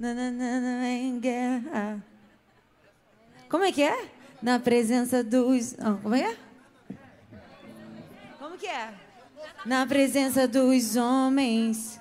Nananana, em guerra. Como é que é? Na presença dos. Ah, como é? Como que é? Na presença dos homens.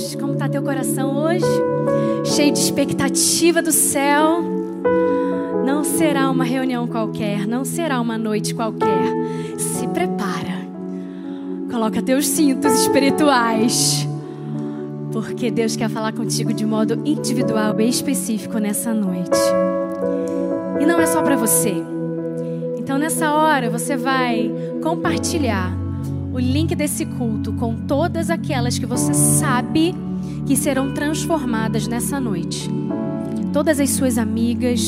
Deus. Como está teu coração hoje? Cheio de expectativa do céu? Não será uma reunião qualquer, não será uma noite qualquer. Se prepara. Coloca teus cintos espirituais. Porque Deus quer falar contigo de modo individual e específico nessa noite. E não é só para você. Então nessa hora você vai compartilhar o link desse culto com todas aquelas que você sabe que serão transformadas nessa noite. Todas as suas amigas,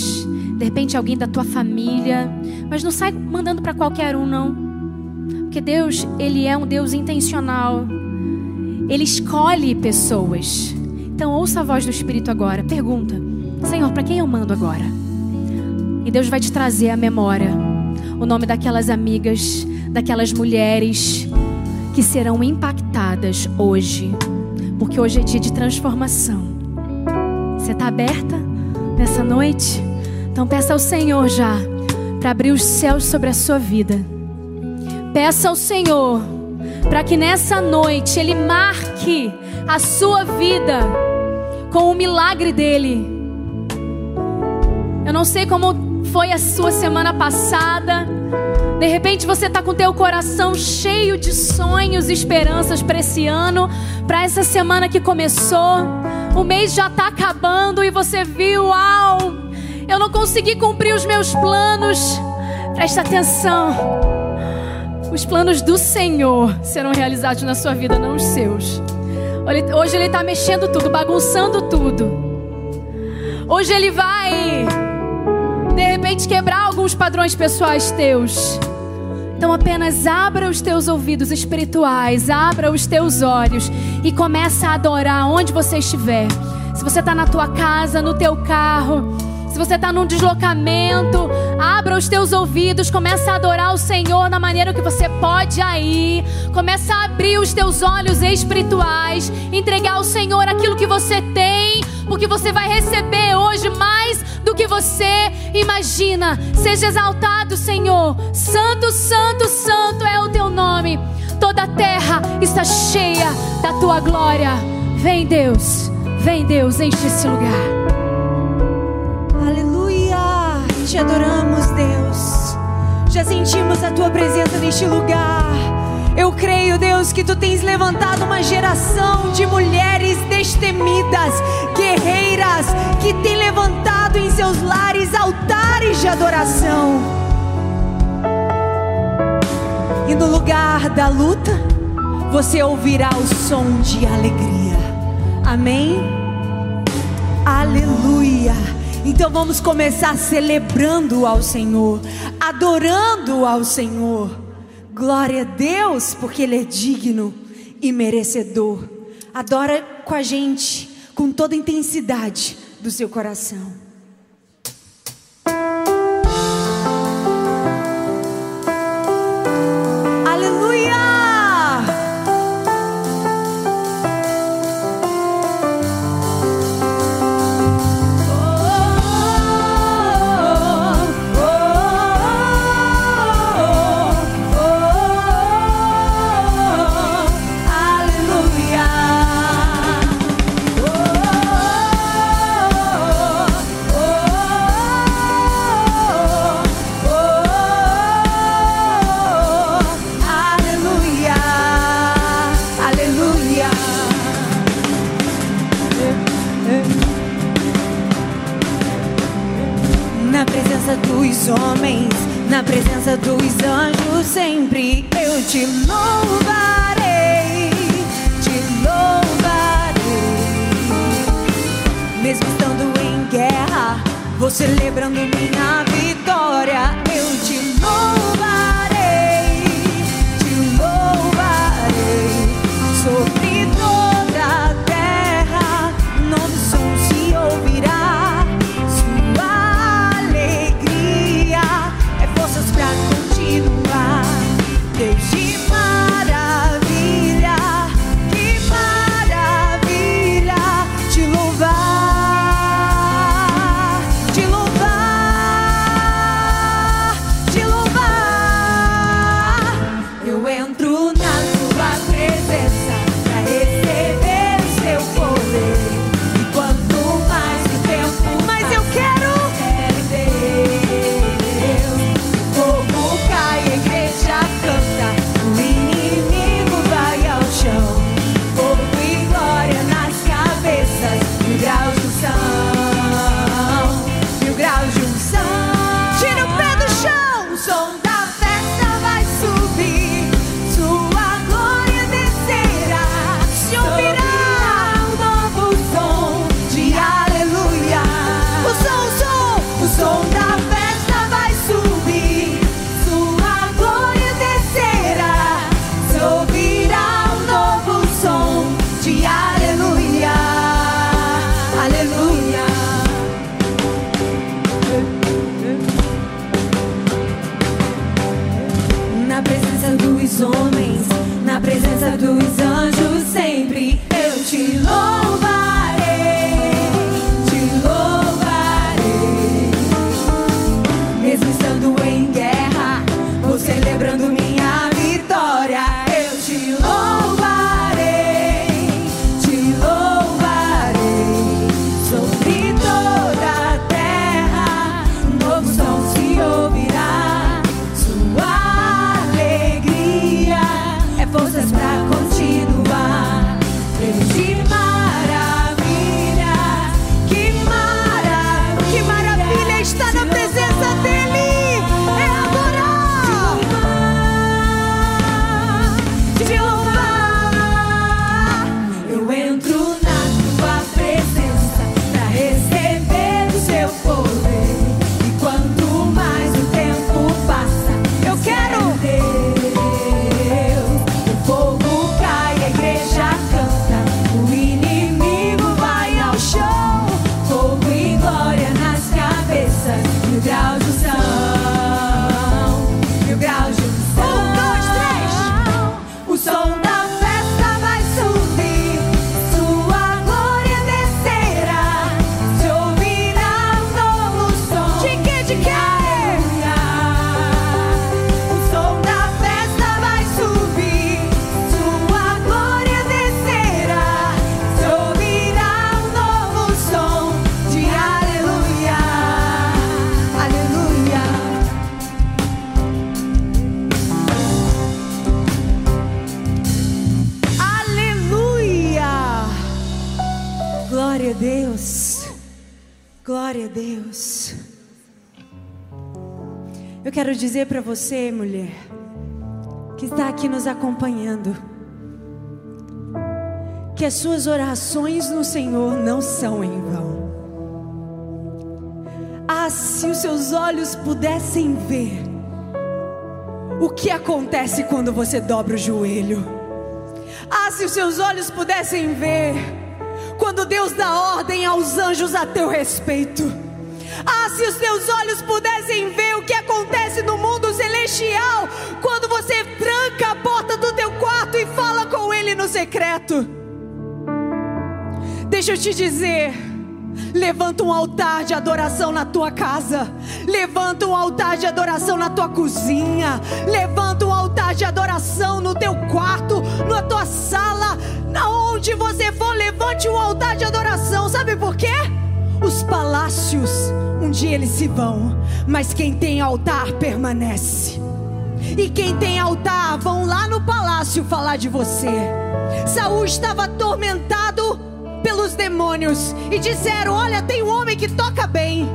de repente alguém da tua família, mas não sai mandando para qualquer um não. Porque Deus, Ele é um Deus intencional. Ele escolhe pessoas. Então ouça a voz do Espírito agora. Pergunta: Senhor, para quem eu mando agora? E Deus vai te trazer à memória o nome daquelas amigas, daquelas mulheres que serão impactadas hoje. Porque hoje é dia de transformação. Você está aberta nessa noite? Então peça ao Senhor já para abrir os céus sobre a sua vida. Peça ao Senhor para que nessa noite Ele marque a sua vida com o milagre dele. Eu não sei como foi a sua semana passada. De repente você está com teu coração cheio de sonhos e esperanças para esse ano, para essa semana que começou. O mês já está acabando e você viu, uau, eu não consegui cumprir os meus planos. Presta atenção. Os planos do Senhor serão realizados na sua vida, não os seus. Hoje Ele está mexendo tudo, bagunçando tudo. Hoje Ele vai, de repente, quebrar alguns padrões pessoais teus. Então apenas abra os teus ouvidos espirituais, abra os teus olhos e começa a adorar onde você estiver. Se você está na tua casa, no teu carro, se você está num deslocamento, abra os teus ouvidos, começa a adorar o Senhor na maneira que você pode aí. Começa a abrir os teus olhos espirituais, entregar ao Senhor aquilo que você tem, porque você vai receber hoje mais do que você imagina. Seja exaltado, Senhor. Santo, santo, santo é o teu nome. Toda a terra está cheia da tua glória. Vem, Deus. Vem, Deus, enche esse lugar te adoramos, Deus. Já sentimos a tua presença neste lugar. Eu creio, Deus, que tu tens levantado uma geração de mulheres destemidas, guerreiras, que tem levantado em seus lares altares de adoração. E no lugar da luta, você ouvirá o som de alegria. Amém? Aleluia. Então vamos começar celebrando ao Senhor, adorando ao Senhor. Glória a Deus, porque Ele é digno e merecedor. Adora com a gente, com toda a intensidade do seu coração. Dizer para você, mulher, que está aqui nos acompanhando, que as suas orações no Senhor não são em vão. Ah, se os seus olhos pudessem ver o que acontece quando você dobra o joelho. Ah, se os seus olhos pudessem ver quando Deus dá ordem aos anjos a teu respeito. Ah, se os teus olhos pudessem Deixa eu te dizer. Levanta um altar de adoração na tua casa. Levanta um altar de adoração na tua cozinha. Levanta um altar de adoração no teu quarto, na tua sala, na onde você for, levante um altar de adoração. Sabe por quê? Os palácios, um dia eles se vão, mas quem tem altar permanece. E quem tem altar vão lá no palácio falar de você. Saul estava atormentado pelos demônios e disseram: Olha, tem um homem que toca bem.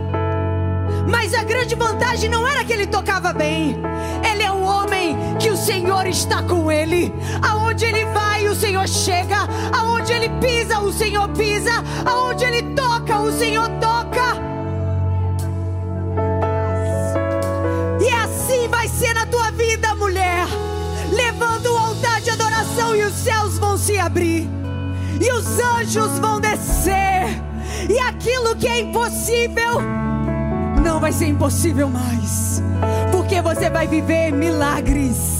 Mas a grande vantagem não era que ele tocava bem. Ele é um homem que o Senhor está com ele. Aonde ele vai, o Senhor chega. Aonde ele pisa, o Senhor pisa. Aonde ele toca, o Senhor toca. E assim vai ser na tua vida, mulher. Levanta um altar de adoração e os céus vão se abrir. E os anjos vão descer. E aquilo que é impossível não vai ser impossível mais. Porque você vai viver milagres.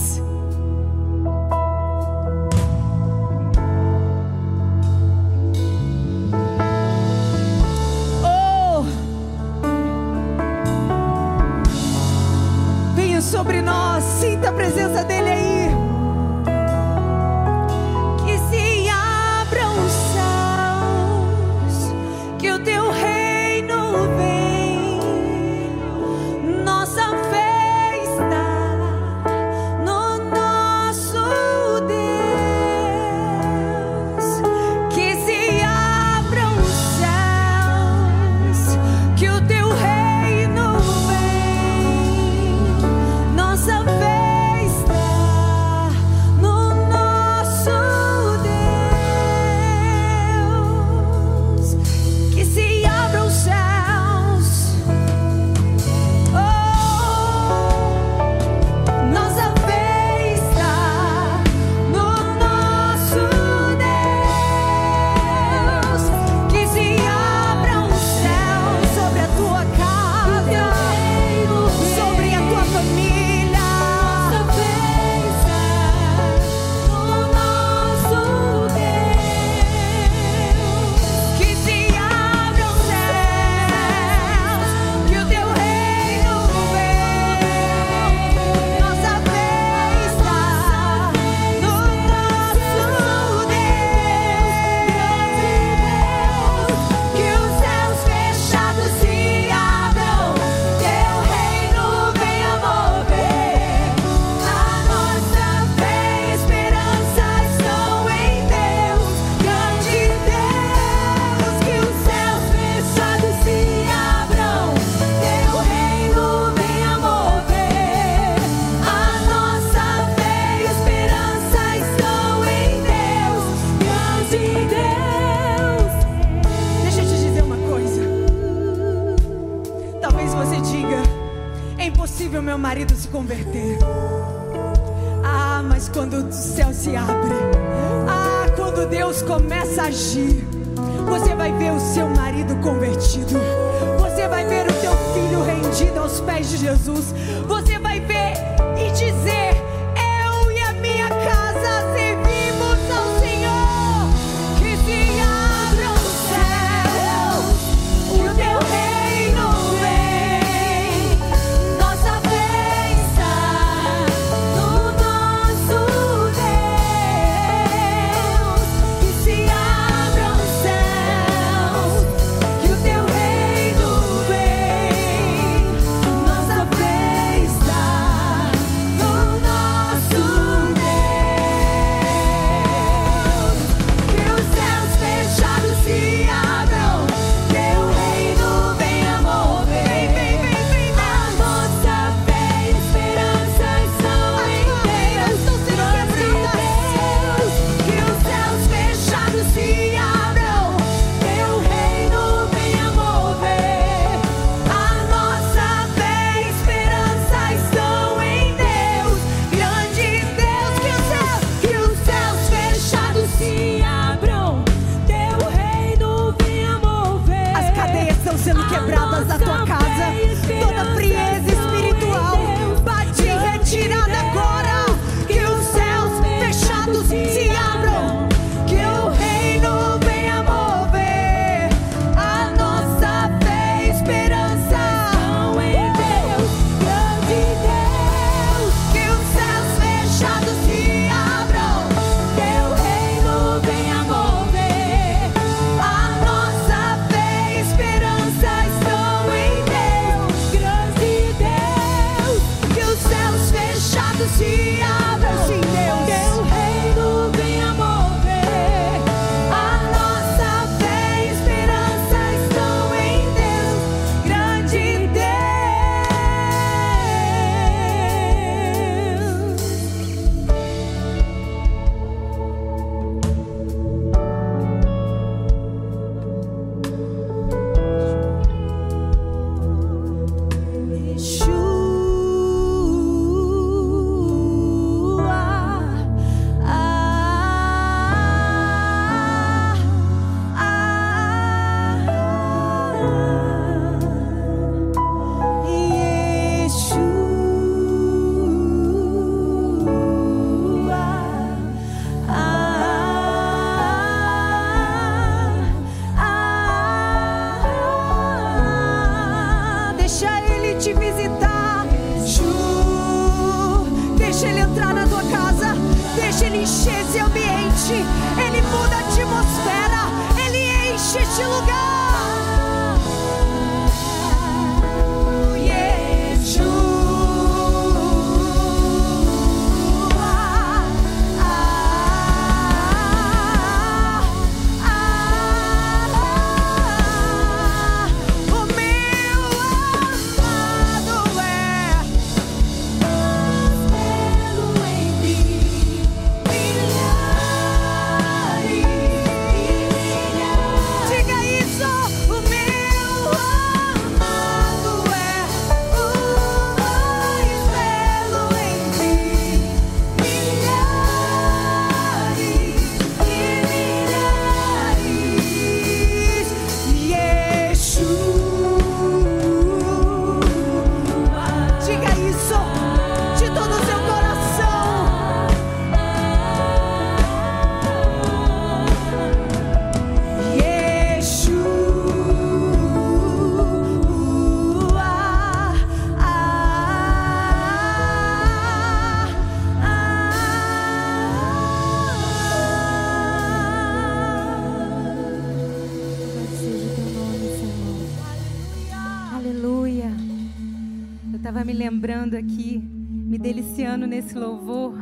louvor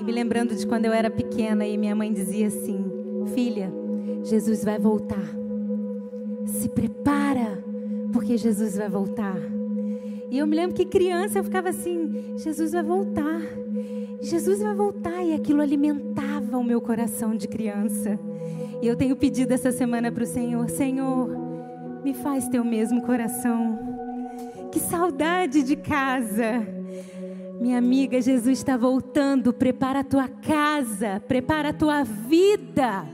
e me lembrando de quando eu era pequena e minha mãe dizia assim: Filha, Jesus vai voltar. Se prepara, porque Jesus vai voltar. E eu me lembro que criança eu ficava assim: Jesus vai voltar. Jesus vai voltar. E aquilo alimentava o meu coração de criança. E eu tenho pedido essa semana para o Senhor: Senhor, me faz teu mesmo coração. Que saudade de casa. Minha amiga, Jesus está voltando. Prepara a tua casa, prepara a tua vida.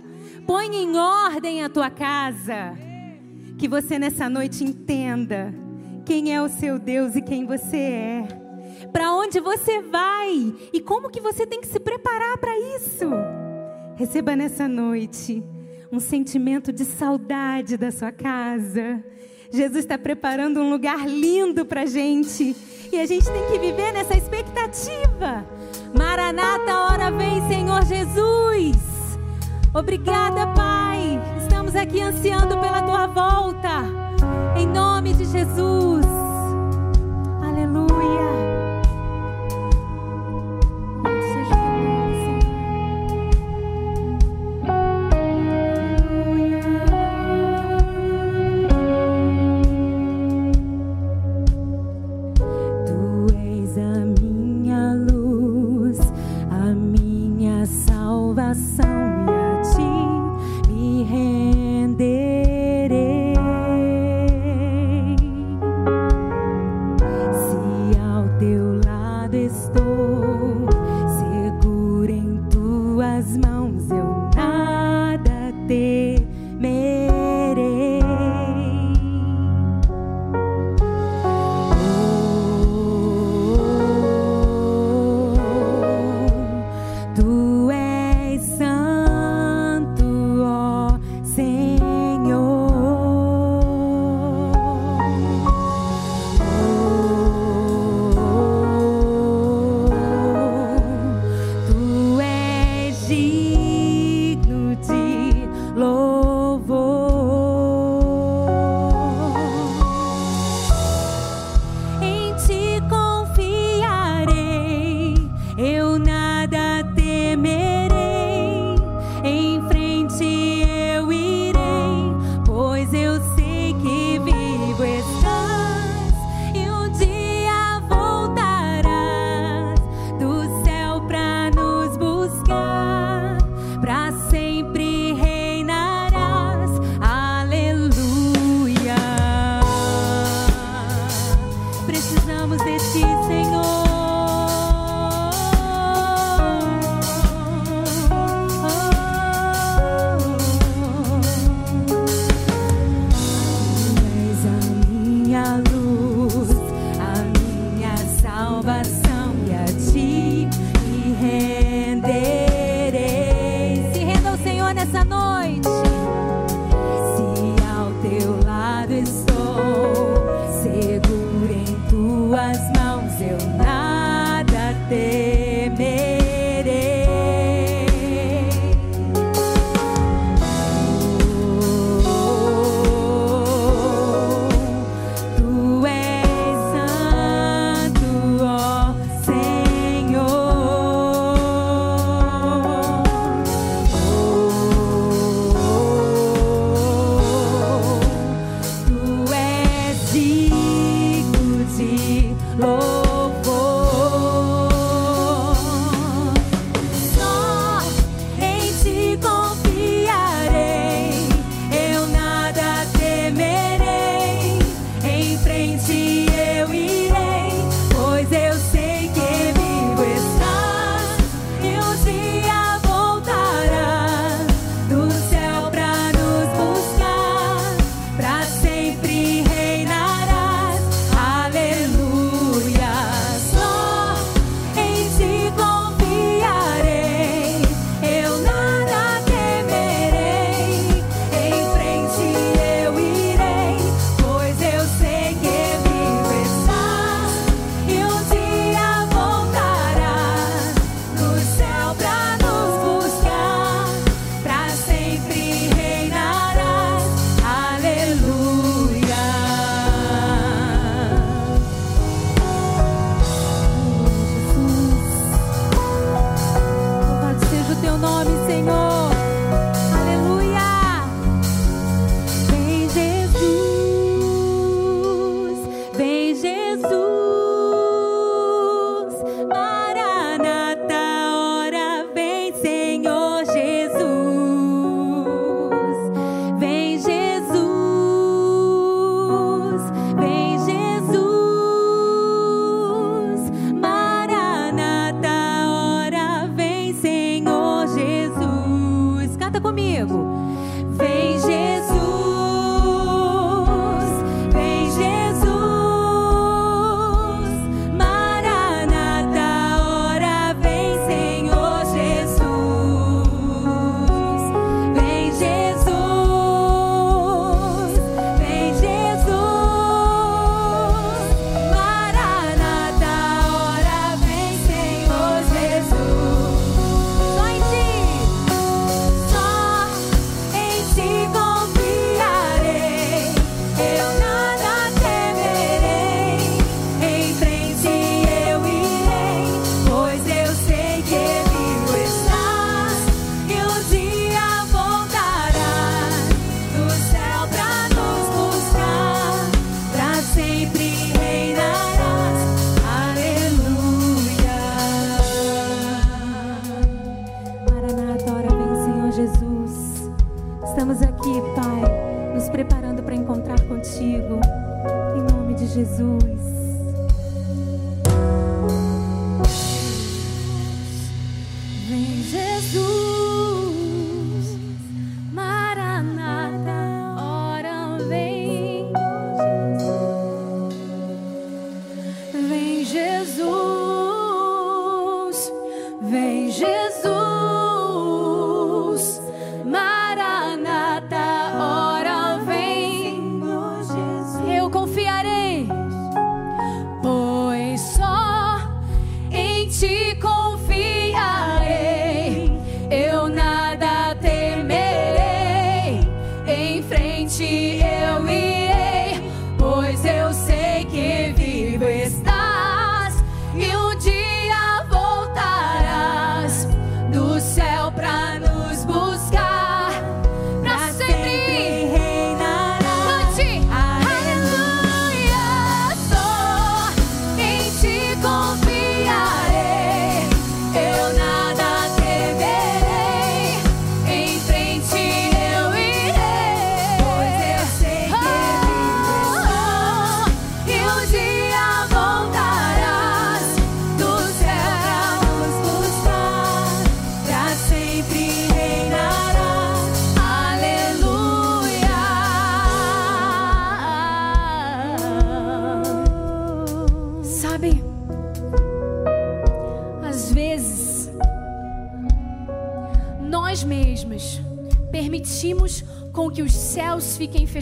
Põe em ordem a tua casa. Que você nessa noite entenda quem é o seu Deus e quem você é. Para onde você vai e como que você tem que se preparar para isso. Receba nessa noite um sentimento de saudade da sua casa. Jesus está preparando um lugar lindo para gente e a gente tem que viver nessa expectativa. Maranata, hora vem, Senhor Jesus. Obrigada, Pai. Estamos aqui ansiando pela tua volta. Em nome de Jesus. sun.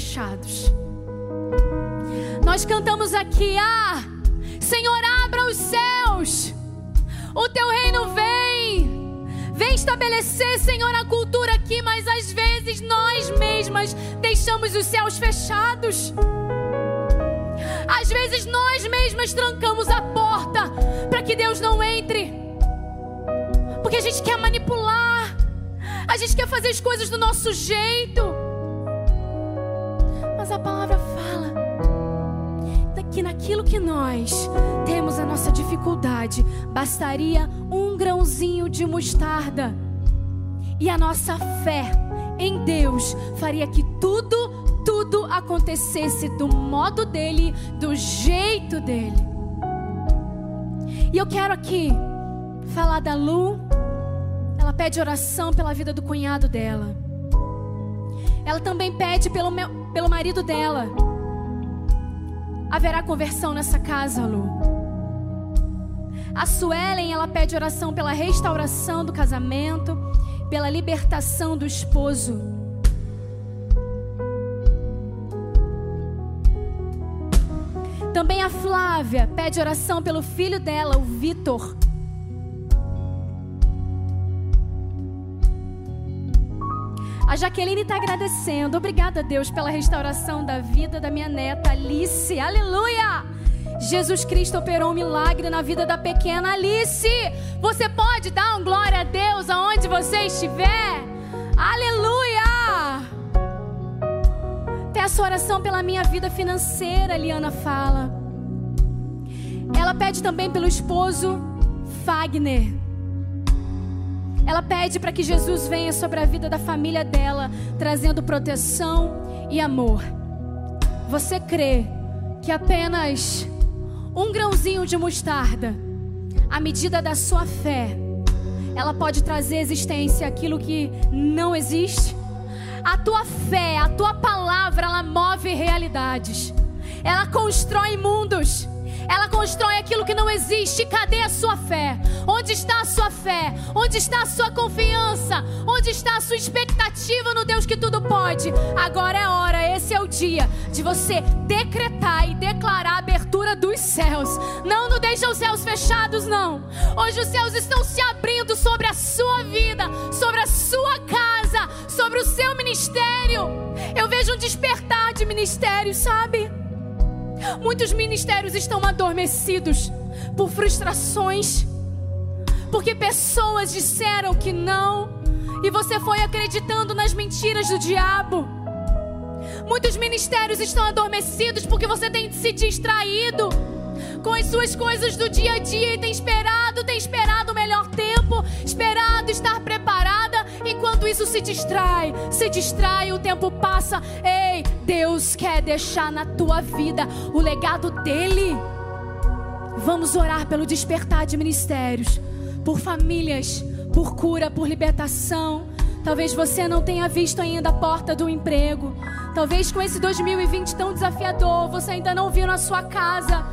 Fechados. Nós cantamos aqui, ah, Senhor, abra os céus, o teu reino vem. Vem estabelecer, Senhor, a cultura aqui, mas às vezes nós mesmas deixamos os céus fechados. Às vezes nós mesmas trancamos a porta para que Deus não entre. Porque a gente quer manipular, a gente quer fazer as coisas do nosso jeito. Mas a palavra fala que naquilo que nós temos a nossa dificuldade, bastaria um grãozinho de mostarda. E a nossa fé em Deus faria que tudo, tudo acontecesse do modo dele, do jeito dele. E eu quero aqui falar da Lu. Ela pede oração pela vida do cunhado dela. Ela também pede pelo, meu, pelo marido dela. Haverá conversão nessa casa, Lu. A Suelen, ela pede oração pela restauração do casamento, pela libertação do esposo. Também a Flávia pede oração pelo filho dela, o Vitor. A Jaqueline está agradecendo. Obrigada, Deus, pela restauração da vida da minha neta Alice. Aleluia! Jesus Cristo operou um milagre na vida da pequena Alice. Você pode dar um glória a Deus aonde você estiver? Aleluia! Peço oração pela minha vida financeira, Liana fala. Ela pede também pelo esposo Fagner. Ela pede para que Jesus venha sobre a vida da família dela, trazendo proteção e amor. Você crê que apenas um grãozinho de mostarda, à medida da sua fé, ela pode trazer existência aquilo que não existe? A tua fé, a tua palavra, ela move realidades. Ela constrói mundos. Ela constrói aquilo que não existe. Cadê a sua fé? Onde está a sua fé? Onde está a sua confiança? Onde está a sua expectativa no Deus que tudo pode? Agora é hora, esse é o dia de você decretar e declarar a abertura dos céus. Não, não deixa os céus fechados, não. Hoje os céus estão se abrindo sobre a sua vida, sobre a sua casa, sobre o seu ministério. Eu vejo um despertar de ministério, sabe? Muitos ministérios estão adormecidos por frustrações, porque pessoas disseram que não e você foi acreditando nas mentiras do diabo. Muitos ministérios estão adormecidos porque você tem se distraído com as suas coisas do dia a dia e tem esperado, tem esperado o melhor tempo, esperado estar preparada, enquanto isso se distrai, se distrai, o tempo passa. Ei, Deus quer deixar na tua vida o legado dele. Vamos orar pelo despertar de ministérios, por famílias, por cura, por libertação. Talvez você não tenha visto ainda a porta do emprego. Talvez com esse 2020 tão desafiador, você ainda não viu na sua casa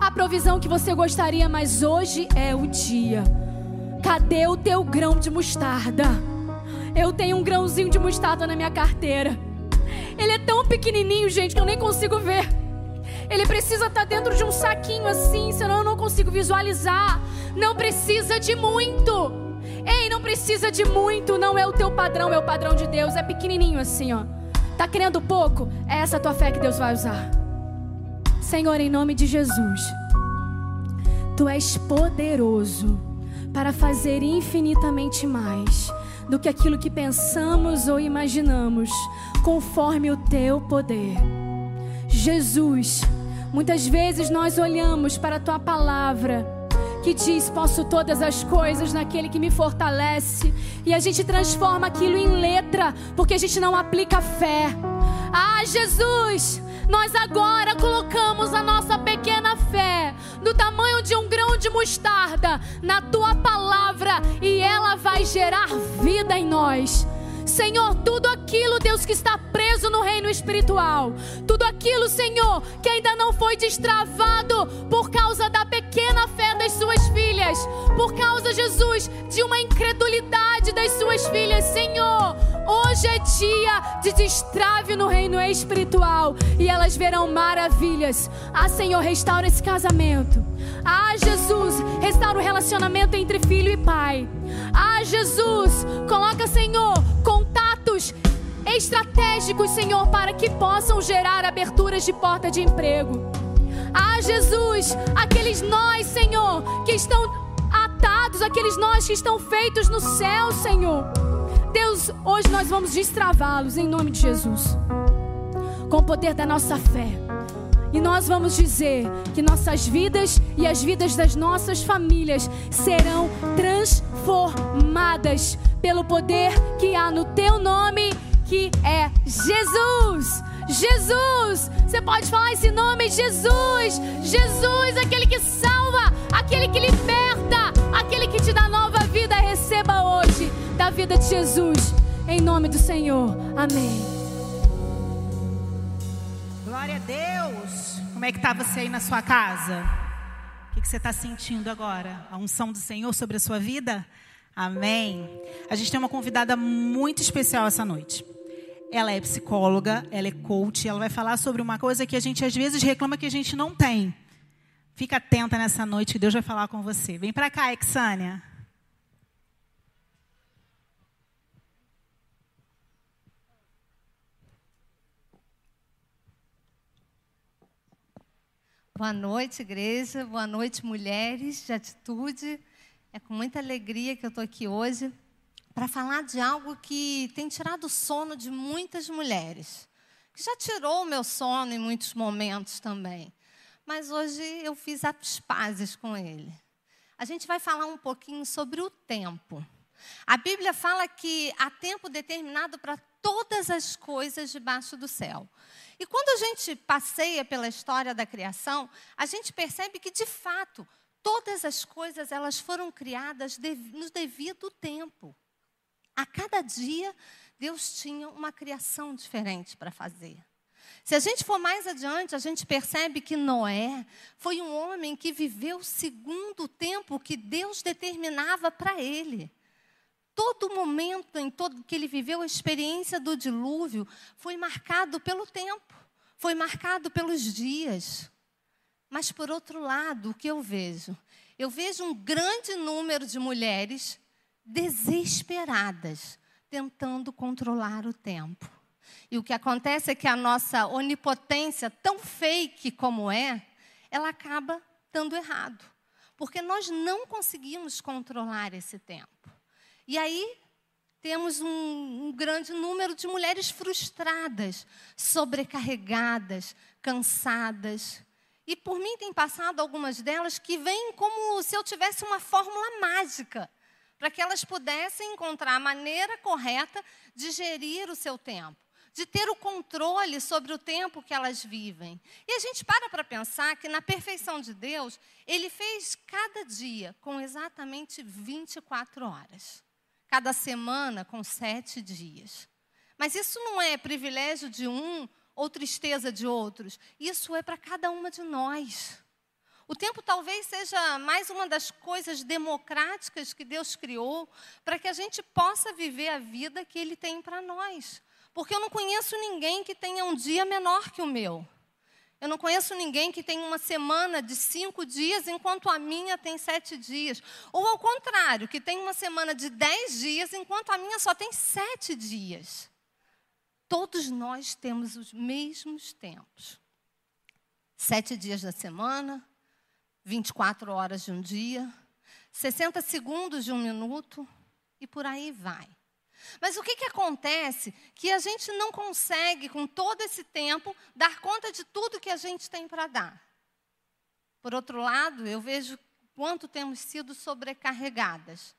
a provisão que você gostaria, mas hoje é o dia. Cadê o teu grão de mostarda? Eu tenho um grãozinho de mostarda na minha carteira. Ele é tão pequenininho, gente, que eu nem consigo ver. Ele precisa estar dentro de um saquinho assim, senão eu não consigo visualizar. Não precisa de muito. Ei, não precisa de muito, não é o teu padrão, é o padrão de Deus. É pequenininho assim, ó. Tá querendo pouco? É essa a tua fé que Deus vai usar. Senhor, em nome de Jesus, tu és poderoso para fazer infinitamente mais do que aquilo que pensamos ou imaginamos, conforme o teu poder. Jesus, muitas vezes nós olhamos para a tua palavra que diz: Posso todas as coisas naquele que me fortalece, e a gente transforma aquilo em letra, porque a gente não aplica fé. Ah, Jesus, nós agora colocamos a nossa pequena fé do tamanho de um grão de mostarda na tua palavra e ela vai gerar vida em nós. Senhor, tudo aquilo, Deus, que está preso no reino espiritual, tudo aquilo, Senhor, que ainda não foi destravado por causa da pequena fé das suas filhas, por causa, Jesus, de uma incredulidade das suas filhas, Senhor, hoje é dia de destrave no reino espiritual e elas verão maravilhas. Ah, Senhor, restaura esse casamento. Ah, Jesus, restaura o relacionamento entre filho e pai. Ah, Jesus, coloca, Senhor, contatos estratégicos, Senhor, para que possam gerar aberturas de porta de emprego. Ah, Jesus, aqueles nós, Senhor, que estão atados, aqueles nós que estão feitos no céu, Senhor. Deus, hoje nós vamos destravá-los em nome de Jesus, com o poder da nossa fé. E nós vamos dizer que nossas vidas e as vidas das nossas famílias serão transformadas pelo poder que há no teu nome, que é Jesus. Jesus, você pode falar esse nome, Jesus. Jesus, aquele que salva, aquele que liberta, aquele que te dá nova vida. Receba hoje da vida de Jesus, em nome do Senhor. Amém. Como é que está você aí na sua casa? O que, que você está sentindo agora? A unção do Senhor sobre a sua vida? Amém. A gente tem uma convidada muito especial essa noite. Ela é psicóloga, ela é coach, ela vai falar sobre uma coisa que a gente às vezes reclama que a gente não tem. Fica atenta nessa noite Deus vai falar com você. Vem para cá, Exânia. Boa noite, igreja. Boa noite, mulheres de atitude. É com muita alegria que eu estou aqui hoje para falar de algo que tem tirado o sono de muitas mulheres. Que já tirou o meu sono em muitos momentos também. Mas hoje eu fiz as pazes com ele. A gente vai falar um pouquinho sobre o tempo. A Bíblia fala que há tempo determinado para todas as coisas debaixo do céu. E quando a gente passeia pela história da criação, a gente percebe que de fato todas as coisas elas foram criadas no devido tempo. A cada dia Deus tinha uma criação diferente para fazer. Se a gente for mais adiante, a gente percebe que Noé foi um homem que viveu segundo o tempo que Deus determinava para ele. Todo momento em todo que ele viveu a experiência do dilúvio foi marcado pelo tempo, foi marcado pelos dias. Mas por outro lado, o que eu vejo? Eu vejo um grande número de mulheres desesperadas tentando controlar o tempo. E o que acontece é que a nossa onipotência, tão fake como é, ela acaba dando errado. Porque nós não conseguimos controlar esse tempo. E aí temos um, um, grande número de mulheres frustradas, sobrecarregadas, cansadas. E por mim tem passado algumas delas que vêm como se eu tivesse uma fórmula mágica para que elas pudessem encontrar a maneira correta de gerir o seu tempo, de ter o controle sobre o tempo que elas vivem. E a gente para para pensar que na perfeição de Deus, Ele fez cada dia com exatamente 24 horas, cada semana com sete dias. Mas isso não é privilégio de um ou tristeza de outros, isso é para cada uma de nós. O tempo talvez seja mais uma das coisas democráticas que Deus criou para que a gente possa viver a vida que Ele tem para nós. Porque eu não conheço ninguém que tenha um dia menor que o meu. Eu não conheço ninguém que tenha uma semana de cinco dias, enquanto a minha tem sete dias. Ou ao contrário, que tem uma semana de dez dias, enquanto a minha só tem sete dias. Todos nós temos os mesmos tempos. Sete dias da semana, 24 horas de um dia, 60 segundos de um minuto, e por aí vai. Mas o que, que acontece? Que a gente não consegue, com todo esse tempo, dar conta de tudo que a gente tem para dar. Por outro lado, eu vejo quanto temos sido sobrecarregadas.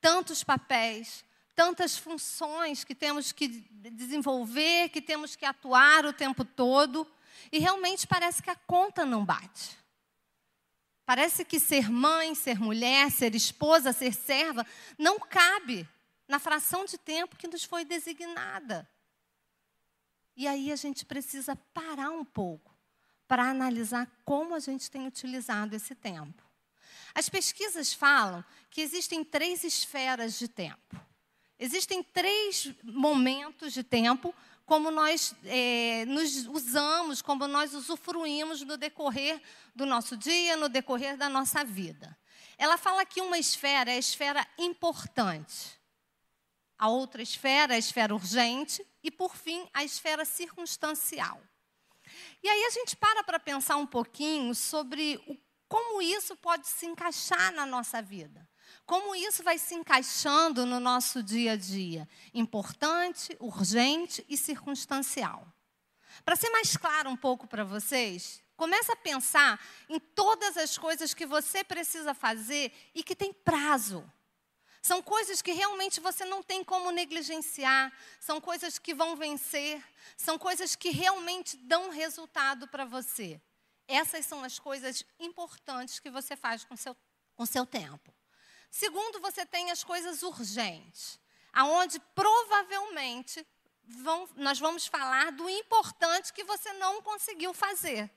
Tantos papéis, tantas funções que temos que desenvolver, que temos que atuar o tempo todo, e realmente parece que a conta não bate. Parece que ser mãe, ser mulher, ser esposa, ser serva, não cabe na fração de tempo que nos foi designada. E aí a gente precisa parar um pouco para analisar como a gente tem utilizado esse tempo. As pesquisas falam que existem três esferas de tempo. Existem três momentos de tempo como nós é, nos usamos, como nós usufruímos no decorrer do nosso dia, no decorrer da nossa vida. Ela fala que uma esfera é a esfera importante. A outra esfera a esfera urgente e, por fim, a esfera circunstancial. E aí a gente para para pensar um pouquinho sobre o, como isso pode se encaixar na nossa vida. Como isso vai se encaixando no nosso dia a dia? Importante, urgente e circunstancial. Para ser mais claro um pouco para vocês, comece a pensar em todas as coisas que você precisa fazer e que tem prazo. São coisas que realmente você não tem como negligenciar, são coisas que vão vencer, são coisas que realmente dão resultado para você. Essas são as coisas importantes que você faz com seu, com seu tempo. Segundo, você tem as coisas urgentes, aonde provavelmente vão, nós vamos falar do importante que você não conseguiu fazer.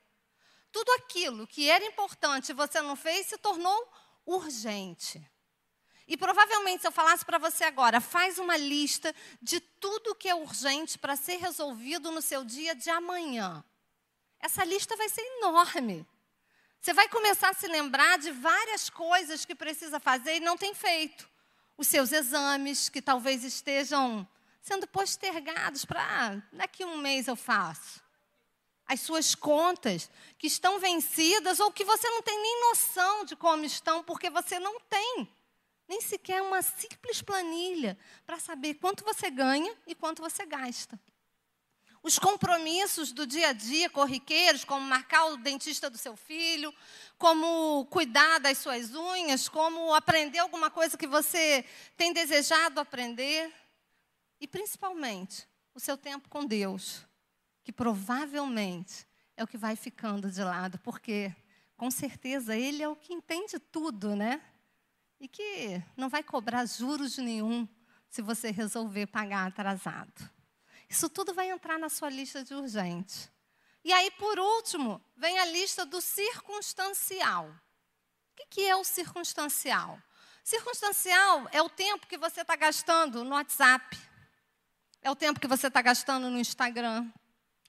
Tudo aquilo que era importante e você não fez se tornou urgente. E provavelmente, se eu falasse para você agora, faz uma lista de tudo que é urgente para ser resolvido no seu dia de amanhã. Essa lista vai ser enorme. Você vai começar a se lembrar de várias coisas que precisa fazer e não tem feito. Os seus exames, que talvez estejam sendo postergados para ah, daqui a um mês eu faço. As suas contas que estão vencidas ou que você não tem nem noção de como estão, porque você não tem nem sequer uma simples planilha para saber quanto você ganha e quanto você gasta. Os compromissos do dia a dia corriqueiros, como marcar o dentista do seu filho, como cuidar das suas unhas, como aprender alguma coisa que você tem desejado aprender. E principalmente o seu tempo com Deus, que provavelmente é o que vai ficando de lado, porque com certeza Ele é o que entende tudo, né? E que não vai cobrar juros nenhum se você resolver pagar atrasado. Isso tudo vai entrar na sua lista de urgente. E aí, por último, vem a lista do circunstancial. O que é o circunstancial? Circunstancial é o tempo que você está gastando no WhatsApp, é o tempo que você está gastando no Instagram,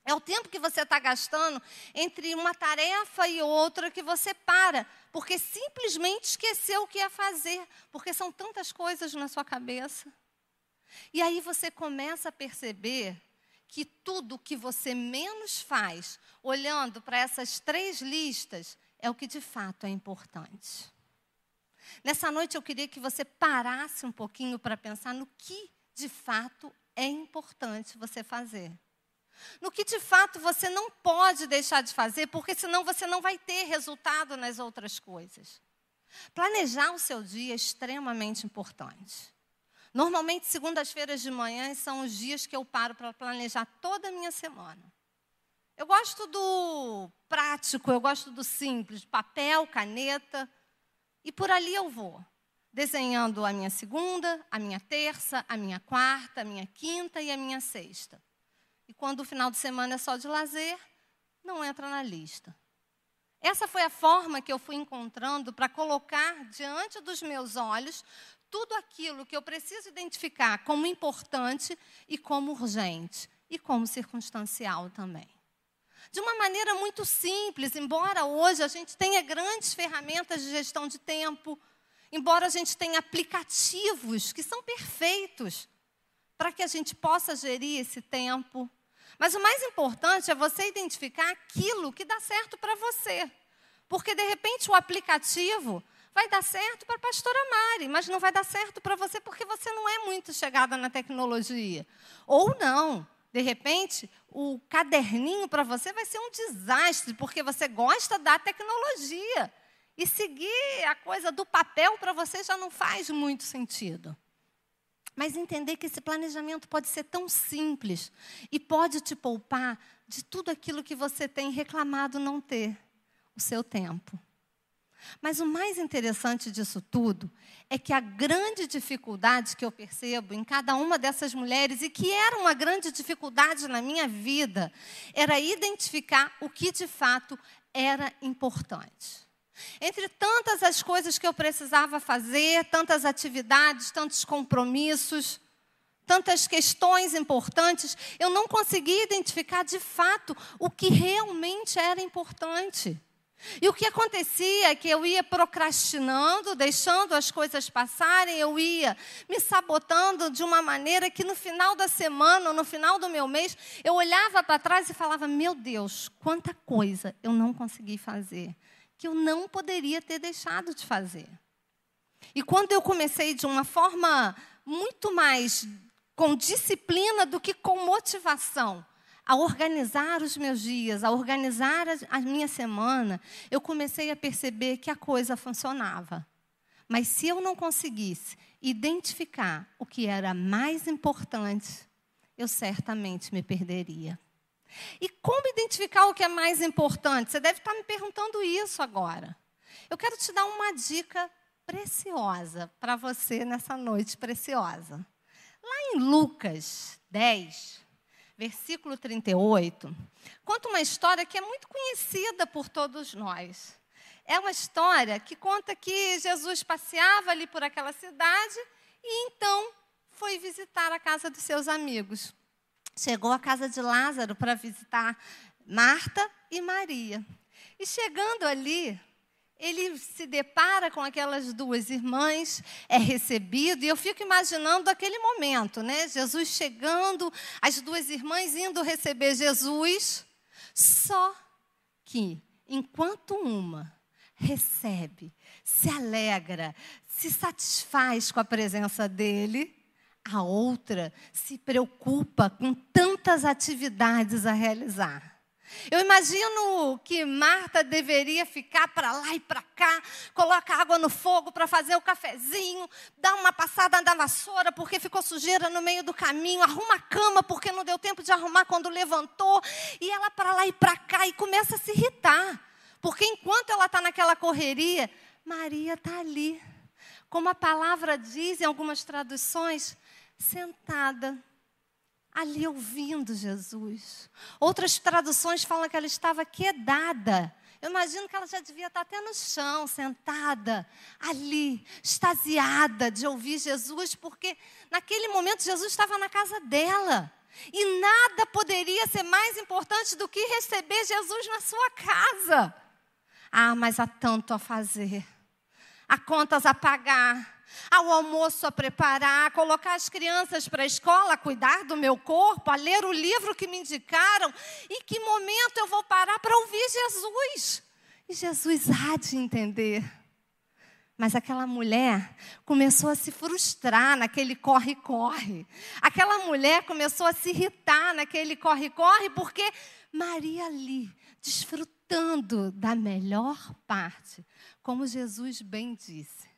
é o tempo que você está gastando entre uma tarefa e outra que você para, porque simplesmente esqueceu o que ia fazer, porque são tantas coisas na sua cabeça. E aí você começa a perceber que tudo que você menos faz, olhando para essas três listas, é o que de fato é importante. Nessa noite eu queria que você parasse um pouquinho para pensar no que de fato é importante você fazer no que de fato você não pode deixar de fazer, porque senão você não vai ter resultado nas outras coisas. Planejar o seu dia é extremamente importante. Normalmente, segundas-feiras de manhã são os dias que eu paro para planejar toda a minha semana. Eu gosto do prático, eu gosto do simples, papel, caneta, e por ali eu vou, desenhando a minha segunda, a minha terça, a minha quarta, a minha quinta e a minha sexta. Quando o final de semana é só de lazer, não entra na lista. Essa foi a forma que eu fui encontrando para colocar diante dos meus olhos tudo aquilo que eu preciso identificar como importante e como urgente, e como circunstancial também de uma maneira muito simples, embora hoje a gente tenha grandes ferramentas de gestão de tempo, embora a gente tenha aplicativos que são perfeitos para que a gente possa gerir esse tempo. Mas o mais importante é você identificar aquilo que dá certo para você. Porque de repente o aplicativo vai dar certo para a pastora Mari, mas não vai dar certo para você porque você não é muito chegada na tecnologia. Ou não. De repente, o caderninho para você vai ser um desastre, porque você gosta da tecnologia. E seguir a coisa do papel para você já não faz muito sentido. Mas entender que esse planejamento pode ser tão simples e pode te poupar de tudo aquilo que você tem reclamado não ter o seu tempo. Mas o mais interessante disso tudo é que a grande dificuldade que eu percebo em cada uma dessas mulheres, e que era uma grande dificuldade na minha vida, era identificar o que de fato era importante. Entre tantas as coisas que eu precisava fazer, tantas atividades, tantos compromissos, tantas questões importantes, eu não conseguia identificar de fato o que realmente era importante. E o que acontecia é que eu ia procrastinando, deixando as coisas passarem, eu ia me sabotando de uma maneira que no final da semana, no final do meu mês, eu olhava para trás e falava: Meu Deus, quanta coisa eu não consegui fazer, que eu não poderia ter deixado de fazer. E quando eu comecei de uma forma muito mais com disciplina do que com motivação, a organizar os meus dias, a organizar a minha semana, eu comecei a perceber que a coisa funcionava. Mas se eu não conseguisse identificar o que era mais importante, eu certamente me perderia. E como identificar o que é mais importante? Você deve estar me perguntando isso agora. Eu quero te dar uma dica preciosa para você nessa noite preciosa. Lá em Lucas 10, versículo 38, conta uma história que é muito conhecida por todos nós. É uma história que conta que Jesus passeava ali por aquela cidade e então foi visitar a casa dos seus amigos. Chegou à casa de Lázaro para visitar Marta e Maria. E chegando ali, ele se depara com aquelas duas irmãs, é recebido, e eu fico imaginando aquele momento, né? Jesus chegando, as duas irmãs indo receber Jesus, só que enquanto uma recebe, se alegra, se satisfaz com a presença dele, a outra se preocupa com tantas atividades a realizar. Eu imagino que Marta deveria ficar para lá e para cá, colocar água no fogo para fazer o cafezinho, dar uma passada na vassoura porque ficou sujeira no meio do caminho, arruma a cama porque não deu tempo de arrumar quando levantou, e ela para lá e para cá e começa a se irritar, porque enquanto ela está naquela correria, Maria está ali, como a palavra diz em algumas traduções, sentada ali ouvindo Jesus. Outras traduções falam que ela estava quedada. Eu imagino que ela já devia estar até no chão, sentada, ali, extasiada de ouvir Jesus, porque naquele momento Jesus estava na casa dela. E nada poderia ser mais importante do que receber Jesus na sua casa. Ah, mas há tanto a fazer, há contas a pagar, ao almoço a preparar, a colocar as crianças para a escola, a cuidar do meu corpo, a ler o livro que me indicaram. Em que momento eu vou parar para ouvir Jesus? E Jesus há de entender. Mas aquela mulher começou a se frustrar naquele corre-corre. Aquela mulher começou a se irritar naquele corre-corre, porque Maria ali, desfrutando da melhor parte, como Jesus bem disse,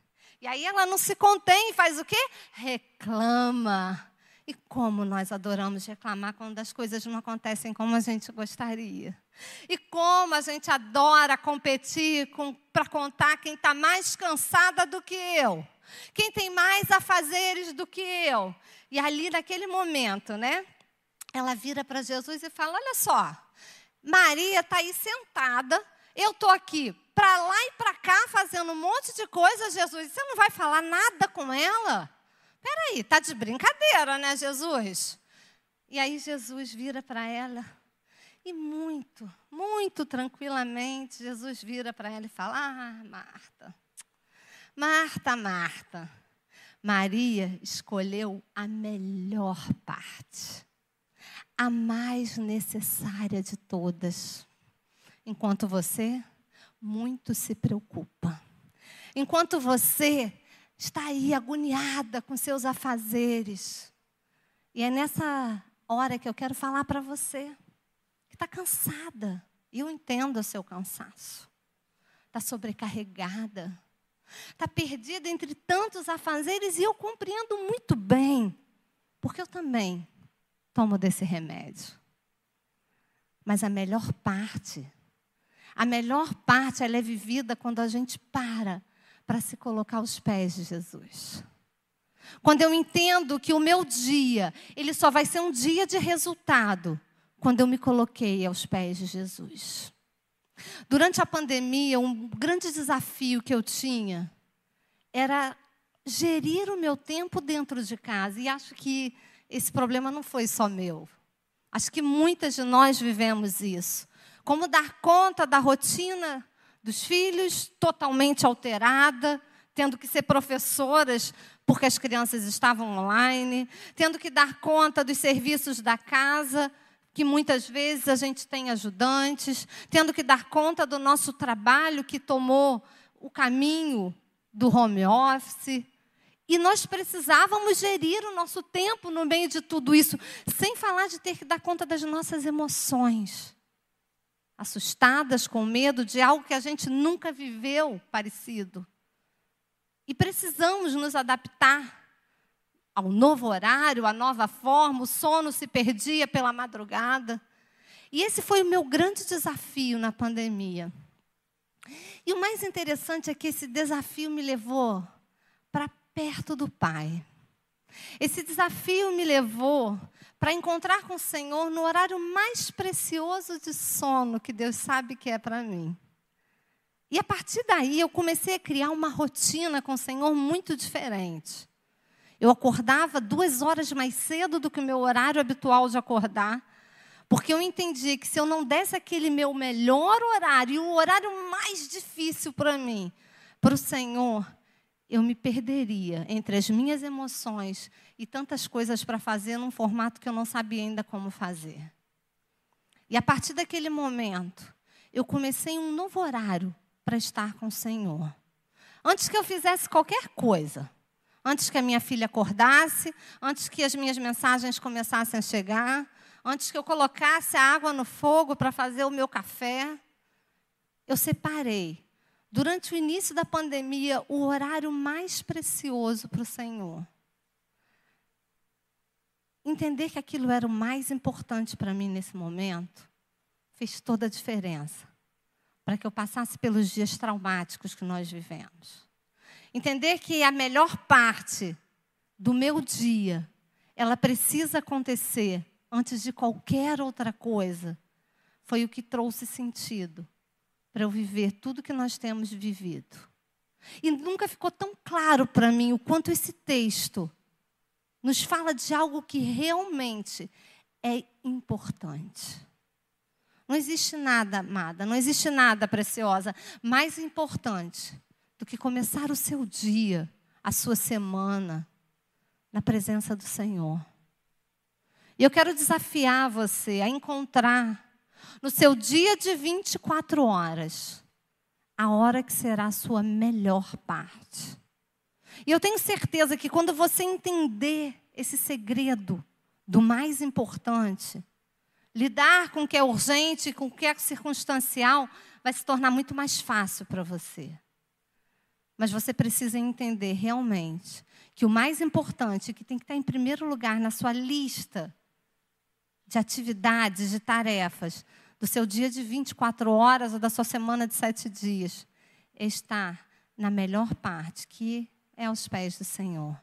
E aí ela não se contém e faz o quê? Reclama. E como nós adoramos reclamar quando as coisas não acontecem como a gente gostaria. E como a gente adora competir para contar quem está mais cansada do que eu. Quem tem mais afazeres do que eu. E ali, naquele momento, né? Ela vira para Jesus e fala: Olha só, Maria está aí sentada, eu estou aqui para lá e para cá fazendo um monte de coisa, Jesus. Você não vai falar nada com ela? Peraí, tá de brincadeira, né, Jesus? E aí Jesus vira para ela e muito, muito tranquilamente, Jesus vira para ela e fala: Ah, Marta, Marta, Marta, Maria escolheu a melhor parte, a mais necessária de todas, enquanto você muito se preocupa. Enquanto você está aí agoniada com seus afazeres. E é nessa hora que eu quero falar para você que está cansada. E eu entendo o seu cansaço. Está sobrecarregada. Está perdida entre tantos afazeres e eu compreendo muito bem, porque eu também tomo desse remédio. Mas a melhor parte, a melhor parte ela é vivida quando a gente para para se colocar aos pés de Jesus. Quando eu entendo que o meu dia, ele só vai ser um dia de resultado quando eu me coloquei aos pés de Jesus. Durante a pandemia, um grande desafio que eu tinha era gerir o meu tempo dentro de casa. E acho que esse problema não foi só meu. Acho que muitas de nós vivemos isso. Como dar conta da rotina dos filhos, totalmente alterada, tendo que ser professoras porque as crianças estavam online, tendo que dar conta dos serviços da casa, que muitas vezes a gente tem ajudantes, tendo que dar conta do nosso trabalho que tomou o caminho do home office. E nós precisávamos gerir o nosso tempo no meio de tudo isso, sem falar de ter que dar conta das nossas emoções assustadas, com medo de algo que a gente nunca viveu parecido. E precisamos nos adaptar ao novo horário, à nova forma, o sono se perdia pela madrugada. E esse foi o meu grande desafio na pandemia. E o mais interessante é que esse desafio me levou para perto do Pai. Esse desafio me levou para encontrar com o Senhor no horário mais precioso de sono que Deus sabe que é para mim. E a partir daí eu comecei a criar uma rotina com o Senhor muito diferente. Eu acordava duas horas mais cedo do que o meu horário habitual de acordar, porque eu entendi que se eu não desse aquele meu melhor horário, o horário mais difícil para mim, para o Senhor, eu me perderia entre as minhas emoções e tantas coisas para fazer num formato que eu não sabia ainda como fazer. E a partir daquele momento, eu comecei um novo horário para estar com o Senhor. Antes que eu fizesse qualquer coisa, antes que a minha filha acordasse, antes que as minhas mensagens começassem a chegar, antes que eu colocasse a água no fogo para fazer o meu café, eu separei durante o início da pandemia, o horário mais precioso para o Senhor. Entender que aquilo era o mais importante para mim nesse momento fez toda a diferença para que eu passasse pelos dias traumáticos que nós vivemos. Entender que a melhor parte do meu dia, ela precisa acontecer antes de qualquer outra coisa, foi o que trouxe sentido para eu viver tudo que nós temos vivido. E nunca ficou tão claro para mim o quanto esse texto nos fala de algo que realmente é importante. Não existe nada, amada, não existe nada preciosa mais importante do que começar o seu dia, a sua semana, na presença do Senhor. E eu quero desafiar você a encontrar no seu dia de 24 horas, a hora que será a sua melhor parte. E eu tenho certeza que quando você entender esse segredo do mais importante, lidar com o que é urgente, com o que é circunstancial, vai se tornar muito mais fácil para você. Mas você precisa entender realmente que o mais importante, que tem que estar em primeiro lugar na sua lista de atividades, de tarefas, do seu dia de 24 horas ou da sua semana de sete dias, é estar na melhor parte, que é aos pés do Senhor.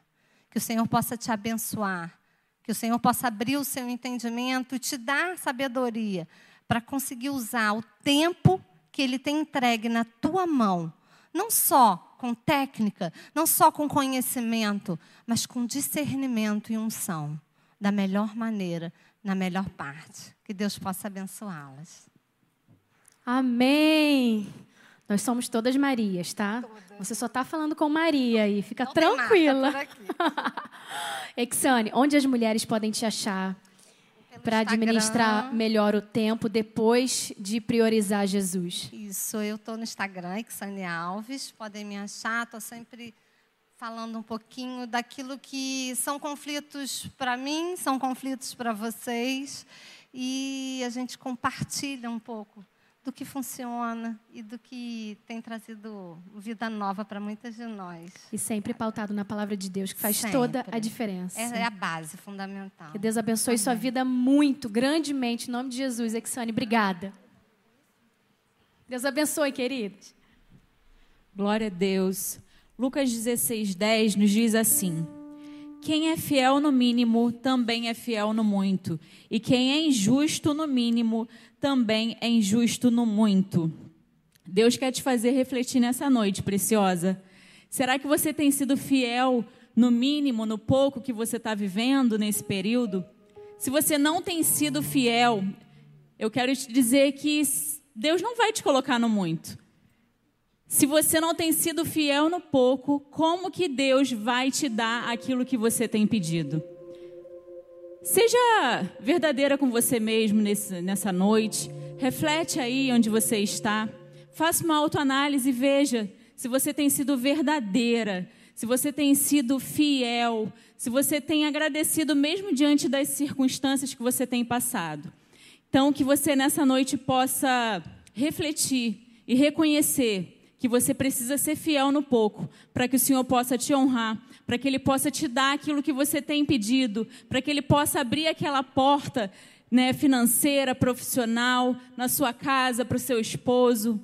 Que o Senhor possa te abençoar, que o Senhor possa abrir o seu entendimento e te dar sabedoria para conseguir usar o tempo que Ele tem entregue na tua mão, não só com técnica, não só com conhecimento, mas com discernimento e unção, da melhor maneira, na melhor parte. Que Deus possa abençoá-las. Amém. Nós somos todas Marias, tá? Todas. Você só está falando com Maria e fica Não tranquila. Exane, onde as mulheres podem te achar para administrar melhor o tempo depois de priorizar Jesus? Isso, eu estou no Instagram, Exane Alves, podem me achar, estou sempre falando um pouquinho daquilo que são conflitos para mim, são conflitos para vocês, e a gente compartilha um pouco do que funciona e do que tem trazido vida nova para muitas de nós. E sempre pautado na palavra de Deus, que faz sempre. toda a diferença. É, é, a base fundamental. Que Deus abençoe Amém. sua vida muito, grandemente, em nome de Jesus. Exane, obrigada. Deus abençoe, queridos. Glória a Deus. Lucas 16, 10 nos diz assim. Quem é fiel no mínimo também é fiel no muito, e quem é injusto no mínimo também é injusto no muito. Deus quer te fazer refletir nessa noite, preciosa. Será que você tem sido fiel no mínimo, no pouco que você está vivendo nesse período? Se você não tem sido fiel, eu quero te dizer que Deus não vai te colocar no muito. Se você não tem sido fiel no pouco, como que Deus vai te dar aquilo que você tem pedido? Seja verdadeira com você mesmo nesse, nessa noite. Reflete aí onde você está. Faça uma autoanálise e veja se você tem sido verdadeira, se você tem sido fiel, se você tem agradecido mesmo diante das circunstâncias que você tem passado. Então, que você nessa noite possa refletir e reconhecer que você precisa ser fiel no pouco, para que o Senhor possa te honrar, para que Ele possa te dar aquilo que você tem pedido, para que Ele possa abrir aquela porta né, financeira, profissional, na sua casa, para o seu esposo.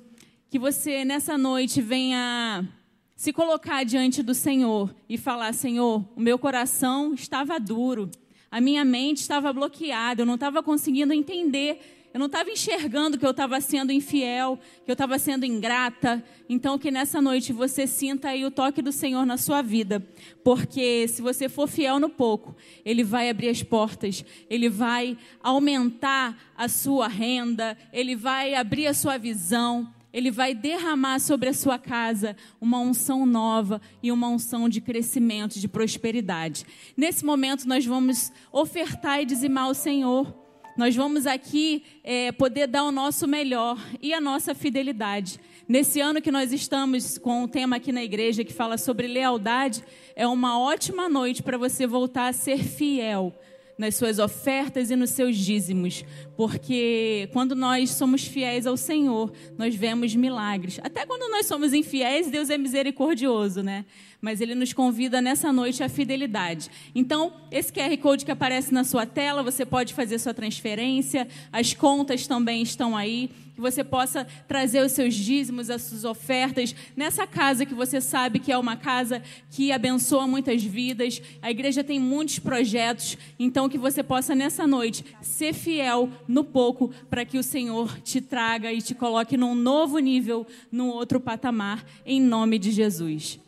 Que você nessa noite venha se colocar diante do Senhor e falar: Senhor, o meu coração estava duro, a minha mente estava bloqueada, eu não estava conseguindo entender eu não estava enxergando que eu estava sendo infiel, que eu estava sendo ingrata. Então, que nessa noite você sinta aí o toque do Senhor na sua vida. Porque se você for fiel no pouco, Ele vai abrir as portas, Ele vai aumentar a sua renda, Ele vai abrir a sua visão. Ele vai derramar sobre a sua casa uma unção nova e uma unção de crescimento, de prosperidade. Nesse momento, nós vamos ofertar e dizimar ao Senhor. Nós vamos aqui é, poder dar o nosso melhor e a nossa fidelidade. Nesse ano que nós estamos com o tema aqui na igreja que fala sobre lealdade, é uma ótima noite para você voltar a ser fiel nas suas ofertas e nos seus dízimos, porque quando nós somos fiéis ao Senhor, nós vemos milagres. Até quando nós somos infiéis, Deus é misericordioso, né? Mas Ele nos convida nessa noite à fidelidade. Então, esse QR Code que aparece na sua tela, você pode fazer sua transferência, as contas também estão aí que você possa trazer os seus dízimos, as suas ofertas nessa casa que você sabe que é uma casa que abençoa muitas vidas. A igreja tem muitos projetos, então que você possa nessa noite ser fiel no pouco para que o Senhor te traga e te coloque num novo nível, num outro patamar, em nome de Jesus.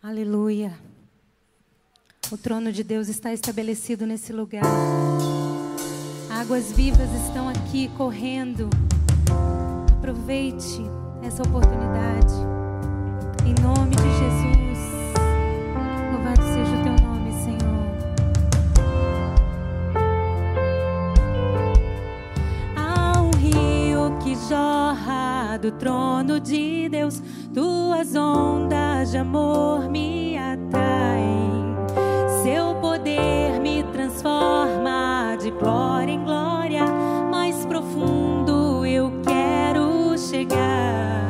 Aleluia. O trono de Deus está estabelecido nesse lugar. Águas vivas estão aqui correndo. Aproveite essa oportunidade. Em nome de Jesus. Louvado seja o teu nome, Senhor. Há um rio que jorra do trono de Deus. Tuas ondas de amor me atraem. Poder me transforma de glória em glória, mais profundo eu quero chegar.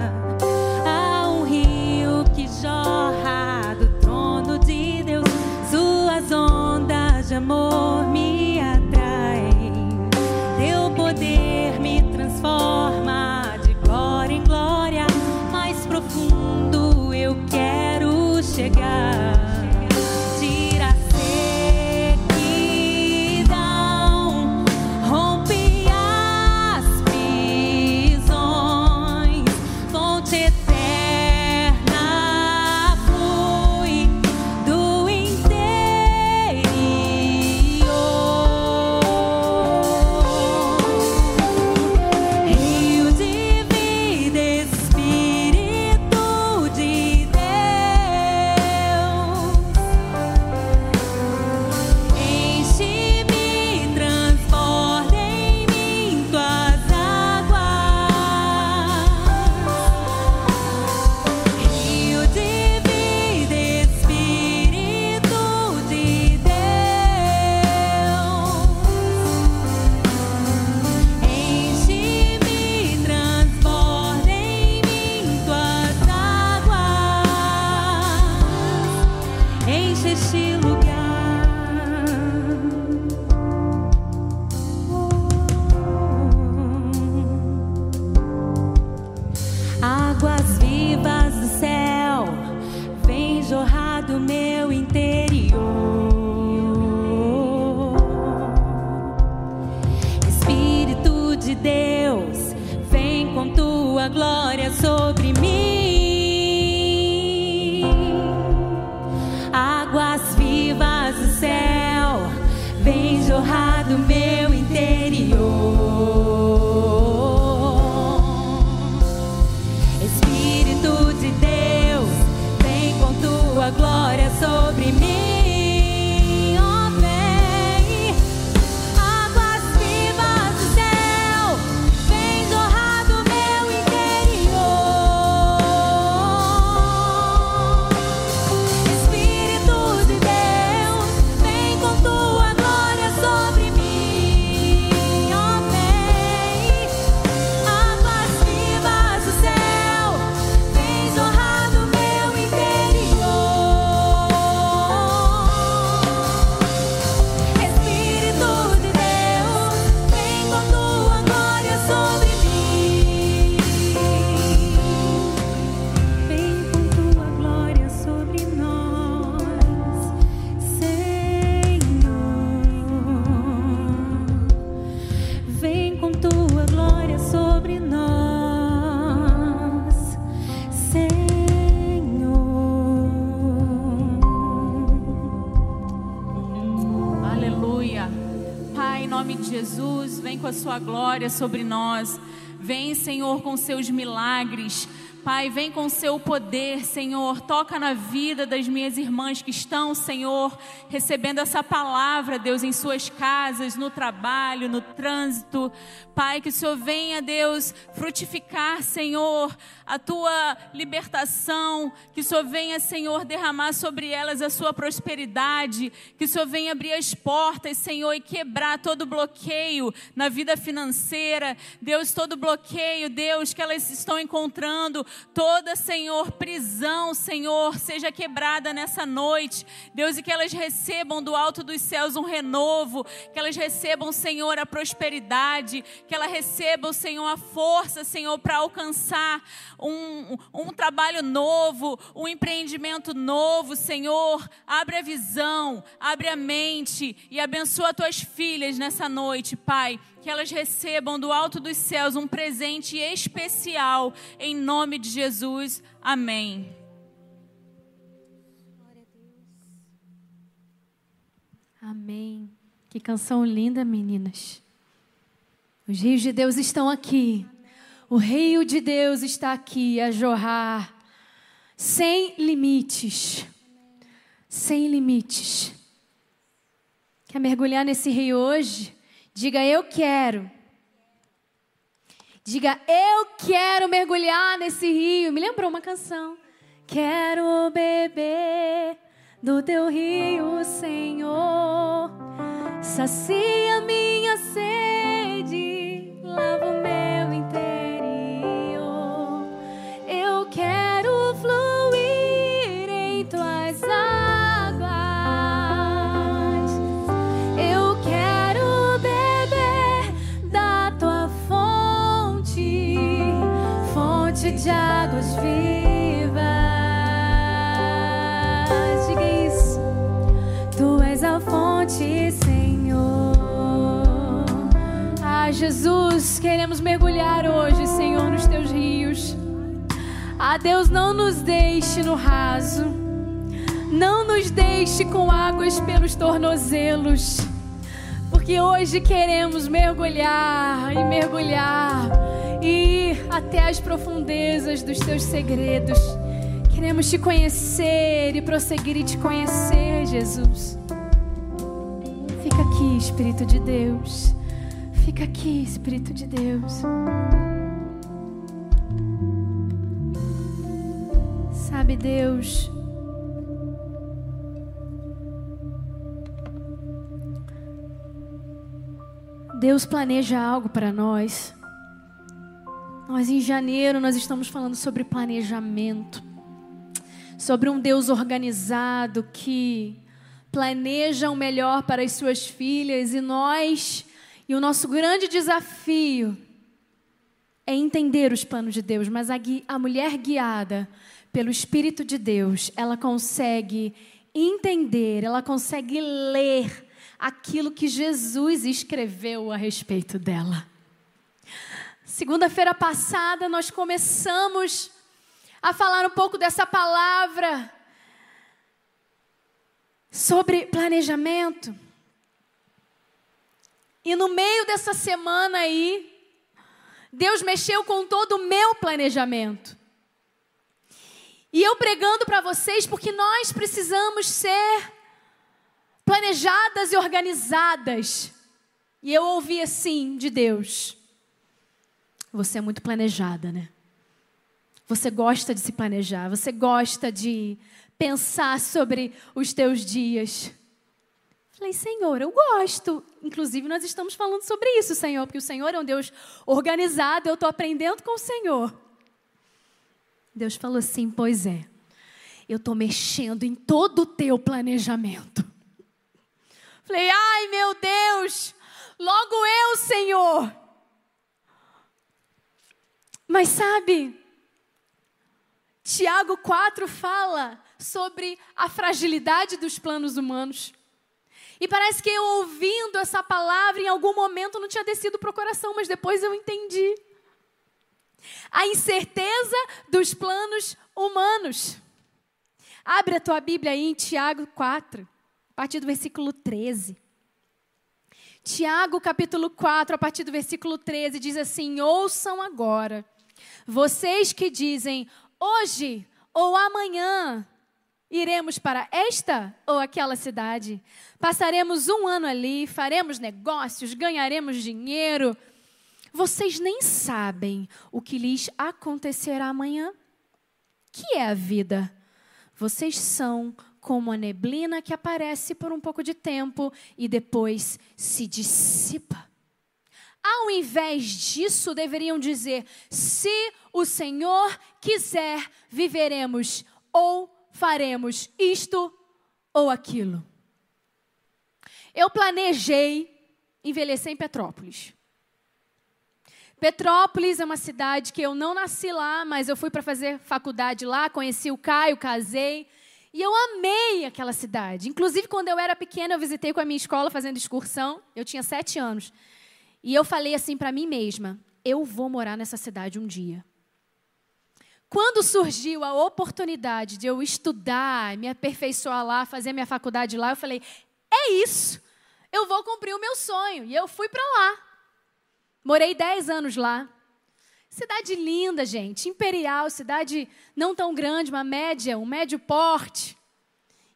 Em nome de Jesus, vem com a sua glória sobre nós. Vem, Senhor, com seus milagres. Pai, vem com seu poder, Senhor. Toca na vida das minhas irmãs que estão, Senhor, recebendo essa palavra, Deus, em suas casas, no trabalho, no trânsito. Pai, que o Senhor venha, Deus, frutificar, Senhor, a tua libertação. Que o Senhor venha, Senhor, derramar sobre elas a sua prosperidade. Que o Senhor venha abrir as portas, Senhor, e quebrar todo bloqueio na vida financeira. Deus, todo bloqueio, Deus, que elas estão encontrando. Toda, Senhor, prisão, Senhor, seja quebrada nessa noite. Deus, e que elas recebam do alto dos céus um renovo. Que elas recebam, Senhor, a prosperidade. Que elas recebam, Senhor, a força, Senhor, para alcançar um, um trabalho novo, um empreendimento novo, Senhor. Abre a visão, abre a mente e abençoa tuas filhas nessa noite, Pai. Que elas recebam do alto dos céus um presente especial, em nome de Jesus. Amém. Amém. Que canção linda, meninas. Os rios de Deus estão aqui. O rio de Deus está aqui a jorrar sem limites. Sem limites. Quer mergulhar nesse rio hoje? Diga eu quero. Diga eu quero mergulhar nesse rio. Me lembrou uma canção. Quero beber do teu rio, Senhor. Sacia minha sede, lava o meu interior. Queremos mergulhar hoje, Senhor, nos teus rios. Ah, Deus, não nos deixe no raso. Não nos deixe com águas pelos tornozelos. Porque hoje queremos mergulhar e mergulhar e ir até as profundezas dos teus segredos. Queremos te conhecer e prosseguir e te conhecer, Jesus. Fica aqui, Espírito de Deus. Fica aqui, Espírito de Deus. Sabe, Deus, Deus planeja algo para nós. Nós em janeiro nós estamos falando sobre planejamento. Sobre um Deus organizado que planeja o melhor para as suas filhas e nós e o nosso grande desafio é entender os planos de Deus, mas a, a mulher guiada pelo Espírito de Deus, ela consegue entender, ela consegue ler aquilo que Jesus escreveu a respeito dela. Segunda-feira passada nós começamos a falar um pouco dessa palavra sobre planejamento. E no meio dessa semana aí, Deus mexeu com todo o meu planejamento. E eu pregando para vocês porque nós precisamos ser planejadas e organizadas. E eu ouvi assim de Deus: Você é muito planejada, né? Você gosta de se planejar, você gosta de pensar sobre os teus dias. Falei, Senhor, eu gosto. Inclusive, nós estamos falando sobre isso, Senhor, porque o Senhor é um Deus organizado, eu estou aprendendo com o Senhor. Deus falou assim: Pois é, eu estou mexendo em todo o teu planejamento. Falei, ai meu Deus, logo eu, Senhor. Mas sabe, Tiago 4 fala sobre a fragilidade dos planos humanos. E parece que eu ouvindo essa palavra em algum momento não tinha descido para o coração, mas depois eu entendi. A incerteza dos planos humanos. Abre a tua Bíblia aí em Tiago 4, a partir do versículo 13. Tiago, capítulo 4, a partir do versículo 13, diz assim: Ouçam agora, vocês que dizem, hoje ou amanhã Iremos para esta ou aquela cidade? Passaremos um ano ali, faremos negócios, ganharemos dinheiro. Vocês nem sabem o que lhes acontecerá amanhã. Que é a vida? Vocês são como a neblina que aparece por um pouco de tempo e depois se dissipa. Ao invés disso, deveriam dizer: se o Senhor quiser, viveremos ou faremos isto ou aquilo. Eu planejei envelhecer em Petrópolis. Petrópolis é uma cidade que eu não nasci lá, mas eu fui para fazer faculdade lá, conheci o Caio, casei. E eu amei aquela cidade. Inclusive, quando eu era pequena, eu visitei com a minha escola fazendo excursão. Eu tinha sete anos. E eu falei assim para mim mesma: eu vou morar nessa cidade um dia. Quando surgiu a oportunidade de eu estudar, me aperfeiçoar lá, fazer minha faculdade lá, eu falei: é isso, eu vou cumprir o meu sonho. E eu fui para lá. Morei 10 anos lá. Cidade linda, gente, imperial, cidade não tão grande, uma média, um médio porte.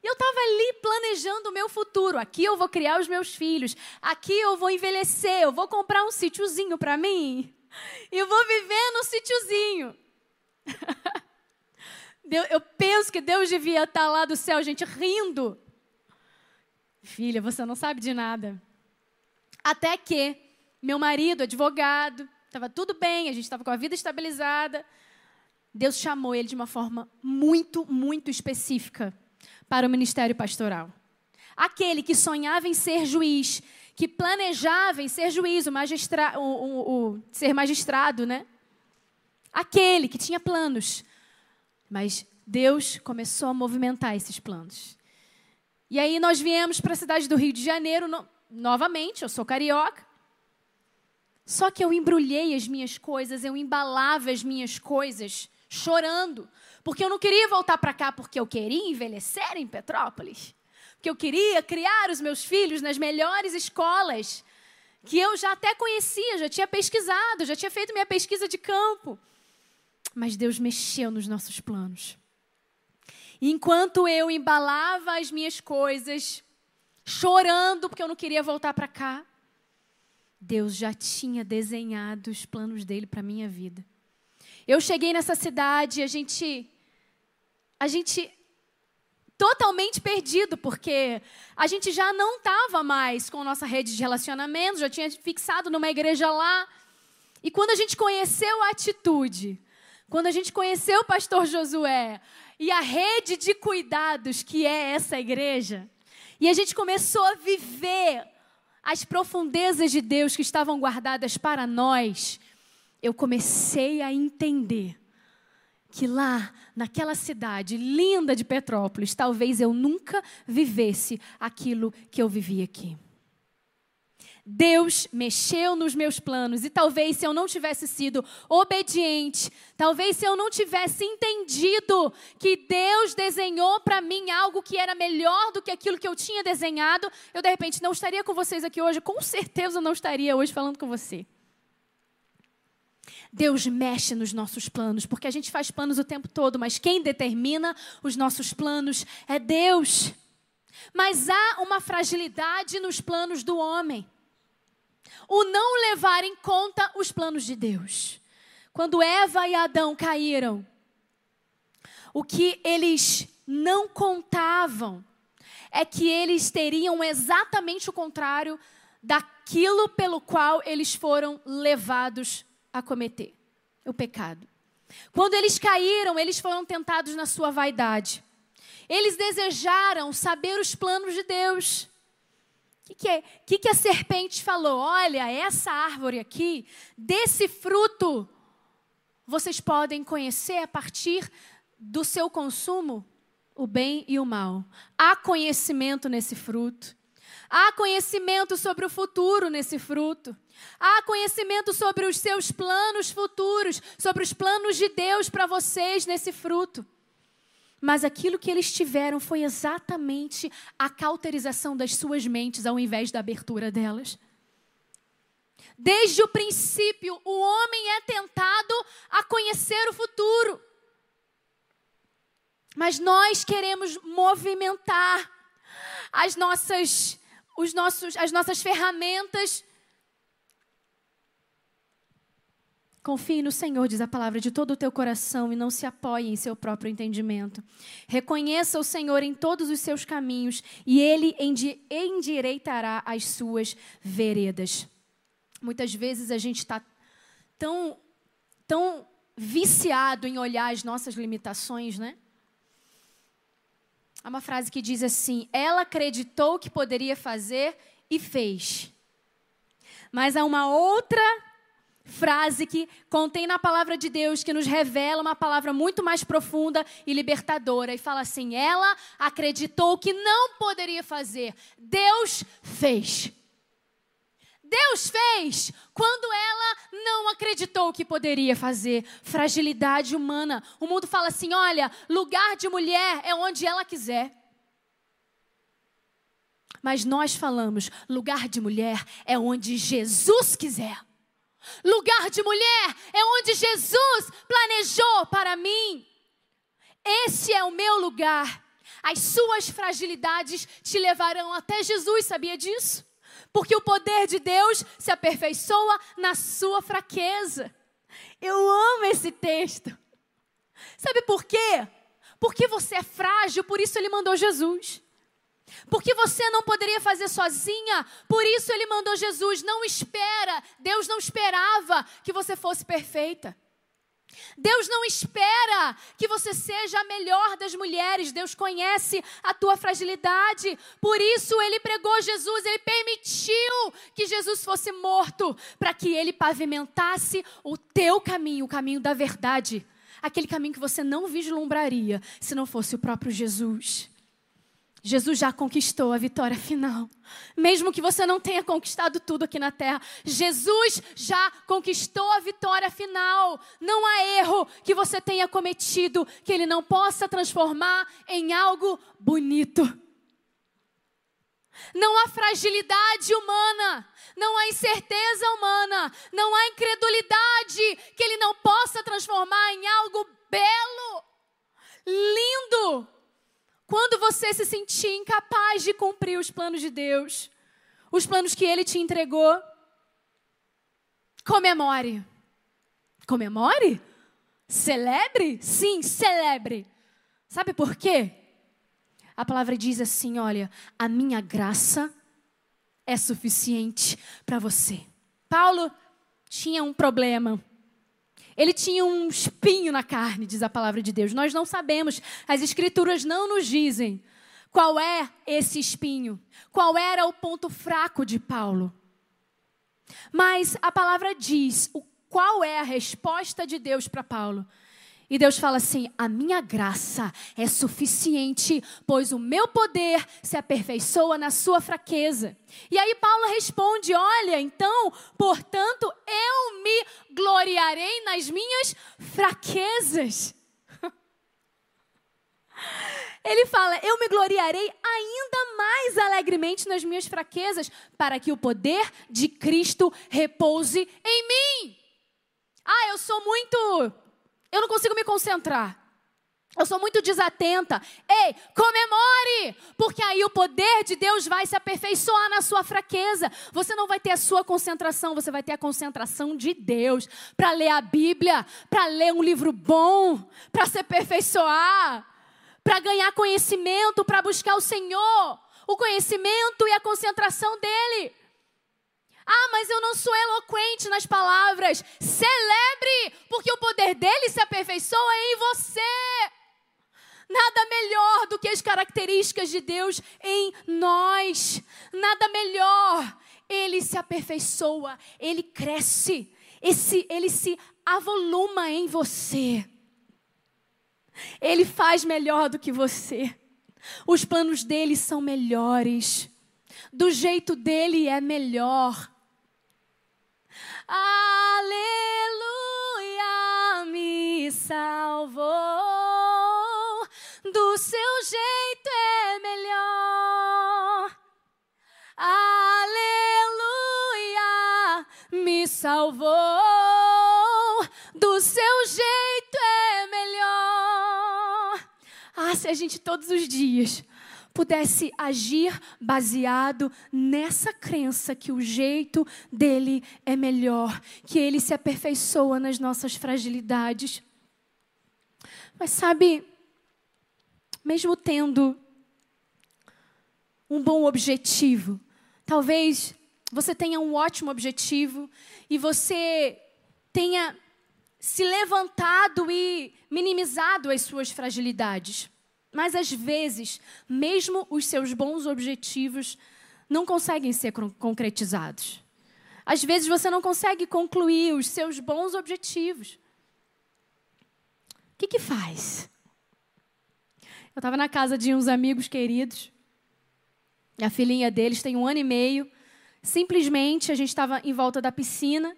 E eu estava ali planejando o meu futuro. Aqui eu vou criar os meus filhos. Aqui eu vou envelhecer. Eu vou comprar um sítiozinho para mim. E vou viver no sítiozinho. eu penso que Deus devia estar lá do céu, gente, rindo. Filha, você não sabe de nada. Até que meu marido, advogado, estava tudo bem, a gente estava com a vida estabilizada. Deus chamou ele de uma forma muito, muito específica para o ministério pastoral. Aquele que sonhava em ser juiz, que planejava em ser juiz, o, magistra, o, o, o ser magistrado, né? Aquele que tinha planos. Mas Deus começou a movimentar esses planos. E aí nós viemos para a cidade do Rio de Janeiro no, novamente, eu sou carioca. Só que eu embrulhei as minhas coisas, eu embalava as minhas coisas, chorando, porque eu não queria voltar para cá porque eu queria envelhecer em Petrópolis, porque eu queria criar os meus filhos nas melhores escolas, que eu já até conhecia, já tinha pesquisado, já tinha feito minha pesquisa de campo. Mas Deus mexeu nos nossos planos. Enquanto eu embalava as minhas coisas, chorando porque eu não queria voltar para cá, Deus já tinha desenhado os planos dele para minha vida. Eu cheguei nessa cidade, a gente a gente totalmente perdido, porque a gente já não estava mais com nossa rede de relacionamento, já tinha fixado numa igreja lá. E quando a gente conheceu a atitude, quando a gente conheceu o pastor Josué e a rede de cuidados que é essa igreja, e a gente começou a viver as profundezas de Deus que estavam guardadas para nós, eu comecei a entender que lá, naquela cidade linda de Petrópolis, talvez eu nunca vivesse aquilo que eu vivi aqui. Deus mexeu nos meus planos e talvez se eu não tivesse sido obediente, talvez se eu não tivesse entendido que Deus desenhou para mim algo que era melhor do que aquilo que eu tinha desenhado, eu de repente não estaria com vocês aqui hoje, com certeza eu não estaria hoje falando com você. Deus mexe nos nossos planos, porque a gente faz planos o tempo todo, mas quem determina os nossos planos é Deus. Mas há uma fragilidade nos planos do homem o não levar em conta os planos de Deus. Quando Eva e Adão caíram, o que eles não contavam é que eles teriam exatamente o contrário daquilo pelo qual eles foram levados a cometer o pecado. Quando eles caíram, eles foram tentados na sua vaidade. Eles desejaram saber os planos de Deus. O que, que, é? que, que a serpente falou? Olha, essa árvore aqui, desse fruto, vocês podem conhecer a partir do seu consumo o bem e o mal. Há conhecimento nesse fruto. Há conhecimento sobre o futuro nesse fruto. Há conhecimento sobre os seus planos futuros, sobre os planos de Deus para vocês nesse fruto. Mas aquilo que eles tiveram foi exatamente a cauterização das suas mentes ao invés da abertura delas. Desde o princípio, o homem é tentado a conhecer o futuro. Mas nós queremos movimentar as nossas, os nossos, as nossas ferramentas Confie no Senhor, diz a palavra, de todo o teu coração e não se apoie em seu próprio entendimento. Reconheça o Senhor em todos os seus caminhos e ele endireitará as suas veredas. Muitas vezes a gente está tão, tão viciado em olhar as nossas limitações, né? Há uma frase que diz assim: Ela acreditou que poderia fazer e fez. Mas há uma outra frase que contém na palavra de Deus, que nos revela uma palavra muito mais profunda e libertadora. E fala assim: ela acreditou que não poderia fazer, Deus fez. Deus fez quando ela não acreditou que poderia fazer. Fragilidade humana. O mundo fala assim: olha, lugar de mulher é onde ela quiser. Mas nós falamos: lugar de mulher é onde Jesus quiser. Lugar de mulher é onde Jesus planejou para mim. Esse é o meu lugar. As suas fragilidades te levarão até Jesus, sabia disso? Porque o poder de Deus se aperfeiçoa na sua fraqueza. Eu amo esse texto. Sabe por quê? Porque você é frágil, por isso ele mandou Jesus. Porque você não poderia fazer sozinha, por isso ele mandou Jesus. Não espera, Deus não esperava que você fosse perfeita. Deus não espera que você seja a melhor das mulheres. Deus conhece a tua fragilidade. Por isso ele pregou Jesus, ele permitiu que Jesus fosse morto para que ele pavimentasse o teu caminho, o caminho da verdade. Aquele caminho que você não vislumbraria se não fosse o próprio Jesus. Jesus já conquistou a vitória final. Mesmo que você não tenha conquistado tudo aqui na terra, Jesus já conquistou a vitória final. Não há erro que você tenha cometido que ele não possa transformar em algo bonito. Não há fragilidade humana, não há incerteza humana, não há incredulidade que ele não possa transformar em algo belo, lindo. Quando você se sentir incapaz de cumprir os planos de Deus, os planos que Ele te entregou, comemore. Comemore? Celebre? Sim, celebre. Sabe por quê? A palavra diz assim: olha, a minha graça é suficiente para você. Paulo tinha um problema. Ele tinha um espinho na carne, diz a palavra de Deus. Nós não sabemos, as escrituras não nos dizem qual é esse espinho, qual era o ponto fraco de Paulo. Mas a palavra diz o qual é a resposta de Deus para Paulo. E Deus fala assim: a minha graça é suficiente, pois o meu poder se aperfeiçoa na sua fraqueza. E aí Paulo responde: olha, então, portanto, eu me gloriarei nas minhas fraquezas. Ele fala: Eu me gloriarei ainda mais alegremente nas minhas fraquezas, para que o poder de Cristo repouse em mim. Ah, eu sou muito eu não consigo me concentrar. Eu sou muito desatenta. Ei, comemore! Porque aí o poder de Deus vai se aperfeiçoar na sua fraqueza. Você não vai ter a sua concentração, você vai ter a concentração de Deus para ler a Bíblia, para ler um livro bom, para se aperfeiçoar, para ganhar conhecimento, para buscar o Senhor. O conhecimento e a concentração dele. Ah, mas eu não sou eloquente nas palavras. Celebre, porque o poder dele se aperfeiçoa em você. Nada melhor do que as características de Deus em nós. Nada melhor. Ele se aperfeiçoa, ele cresce, esse, ele se avoluma em você. Ele faz melhor do que você. Os planos dele são melhores. Do jeito dele é melhor. Aleluia, me salvou. Do seu jeito é melhor. Aleluia, me salvou. Do seu jeito é melhor. Ah, se a gente todos os dias pudesse agir baseado nessa crença que o jeito dele é melhor, que ele se aperfeiçoa nas nossas fragilidades. Mas sabe, mesmo tendo um bom objetivo, talvez você tenha um ótimo objetivo e você tenha se levantado e minimizado as suas fragilidades. Mas às vezes, mesmo os seus bons objetivos não conseguem ser concretizados. Às vezes você não consegue concluir os seus bons objetivos. O que, que faz? Eu estava na casa de uns amigos queridos. A filhinha deles tem um ano e meio. Simplesmente, a gente estava em volta da piscina.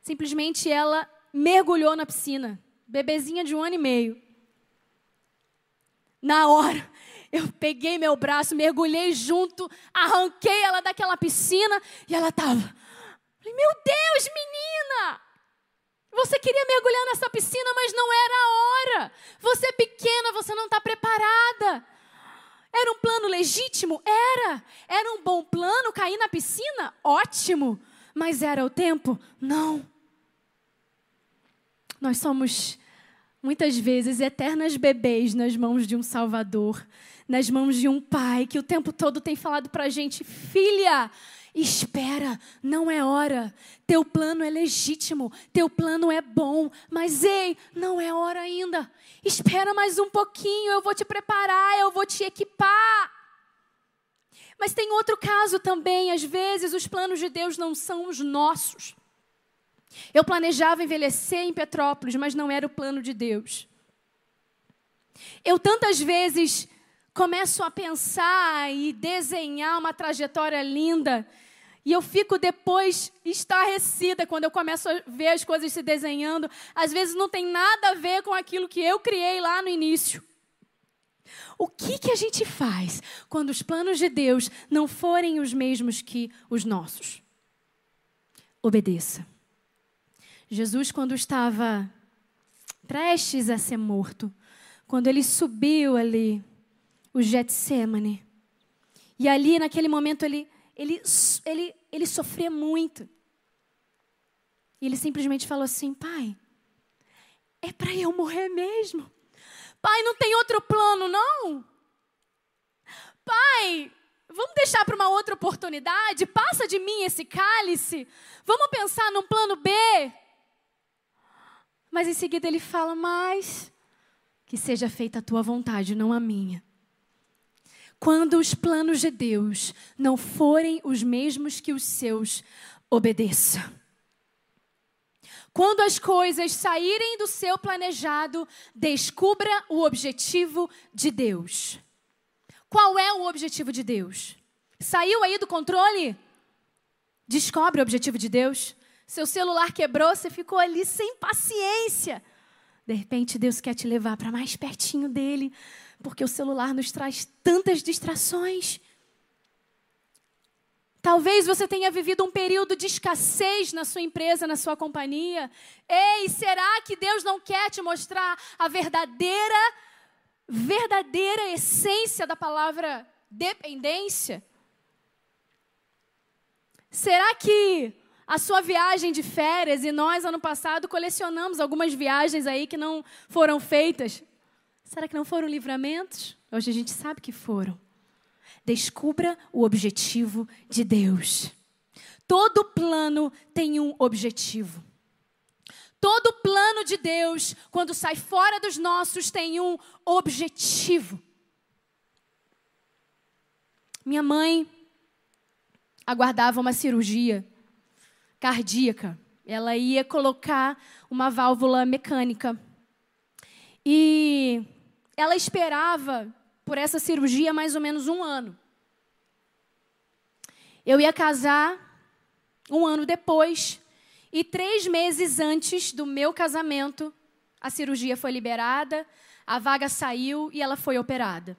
Simplesmente ela mergulhou na piscina. Bebezinha de um ano e meio. Na hora, eu peguei meu braço, mergulhei junto, arranquei ela daquela piscina e ela estava. Meu Deus, menina! Você queria mergulhar nessa piscina, mas não era a hora. Você é pequena, você não está preparada. Era um plano legítimo? Era. Era um bom plano cair na piscina? Ótimo. Mas era o tempo? Não. Nós somos muitas vezes eternas bebês nas mãos de um Salvador, nas mãos de um Pai que o tempo todo tem falado para a gente: filha, espera, não é hora. Teu plano é legítimo, teu plano é bom, mas ei, não é hora ainda. Espera mais um pouquinho, eu vou te preparar, eu vou te equipar. Mas tem outro caso também, às vezes os planos de Deus não são os nossos. Eu planejava envelhecer em Petrópolis, mas não era o plano de Deus. Eu tantas vezes começo a pensar e desenhar uma trajetória linda. E eu fico depois estarrecida quando eu começo a ver as coisas se desenhando. Às vezes não tem nada a ver com aquilo que eu criei lá no início. O que, que a gente faz quando os planos de Deus não forem os mesmos que os nossos? Obedeça. Jesus, quando estava prestes a ser morto, quando ele subiu ali, o Getsemane, e ali naquele momento ele, ele, ele, ele sofria muito. E ele simplesmente falou assim: Pai, é para eu morrer mesmo. Pai, não tem outro plano, não? Pai, vamos deixar para uma outra oportunidade? Passa de mim esse cálice. Vamos pensar num plano B. Mas em seguida ele fala: Mas que seja feita a tua vontade, não a minha. Quando os planos de Deus não forem os mesmos que os seus, obedeça. Quando as coisas saírem do seu planejado, descubra o objetivo de Deus. Qual é o objetivo de Deus? Saiu aí do controle? Descobre o objetivo de Deus. Seu celular quebrou, você ficou ali sem paciência. De repente, Deus quer te levar para mais pertinho dele, porque o celular nos traz tantas distrações. Talvez você tenha vivido um período de escassez na sua empresa, na sua companhia. Ei, será que Deus não quer te mostrar a verdadeira, verdadeira essência da palavra dependência? Será que a sua viagem de férias, e nós, ano passado, colecionamos algumas viagens aí que não foram feitas, será que não foram livramentos? Hoje a gente sabe que foram. Descubra o objetivo de Deus. Todo plano tem um objetivo. Todo plano de Deus, quando sai fora dos nossos, tem um objetivo. Minha mãe aguardava uma cirurgia cardíaca. Ela ia colocar uma válvula mecânica. E ela esperava por essa cirurgia mais ou menos um ano. Eu ia casar um ano depois, e três meses antes do meu casamento, a cirurgia foi liberada, a vaga saiu e ela foi operada.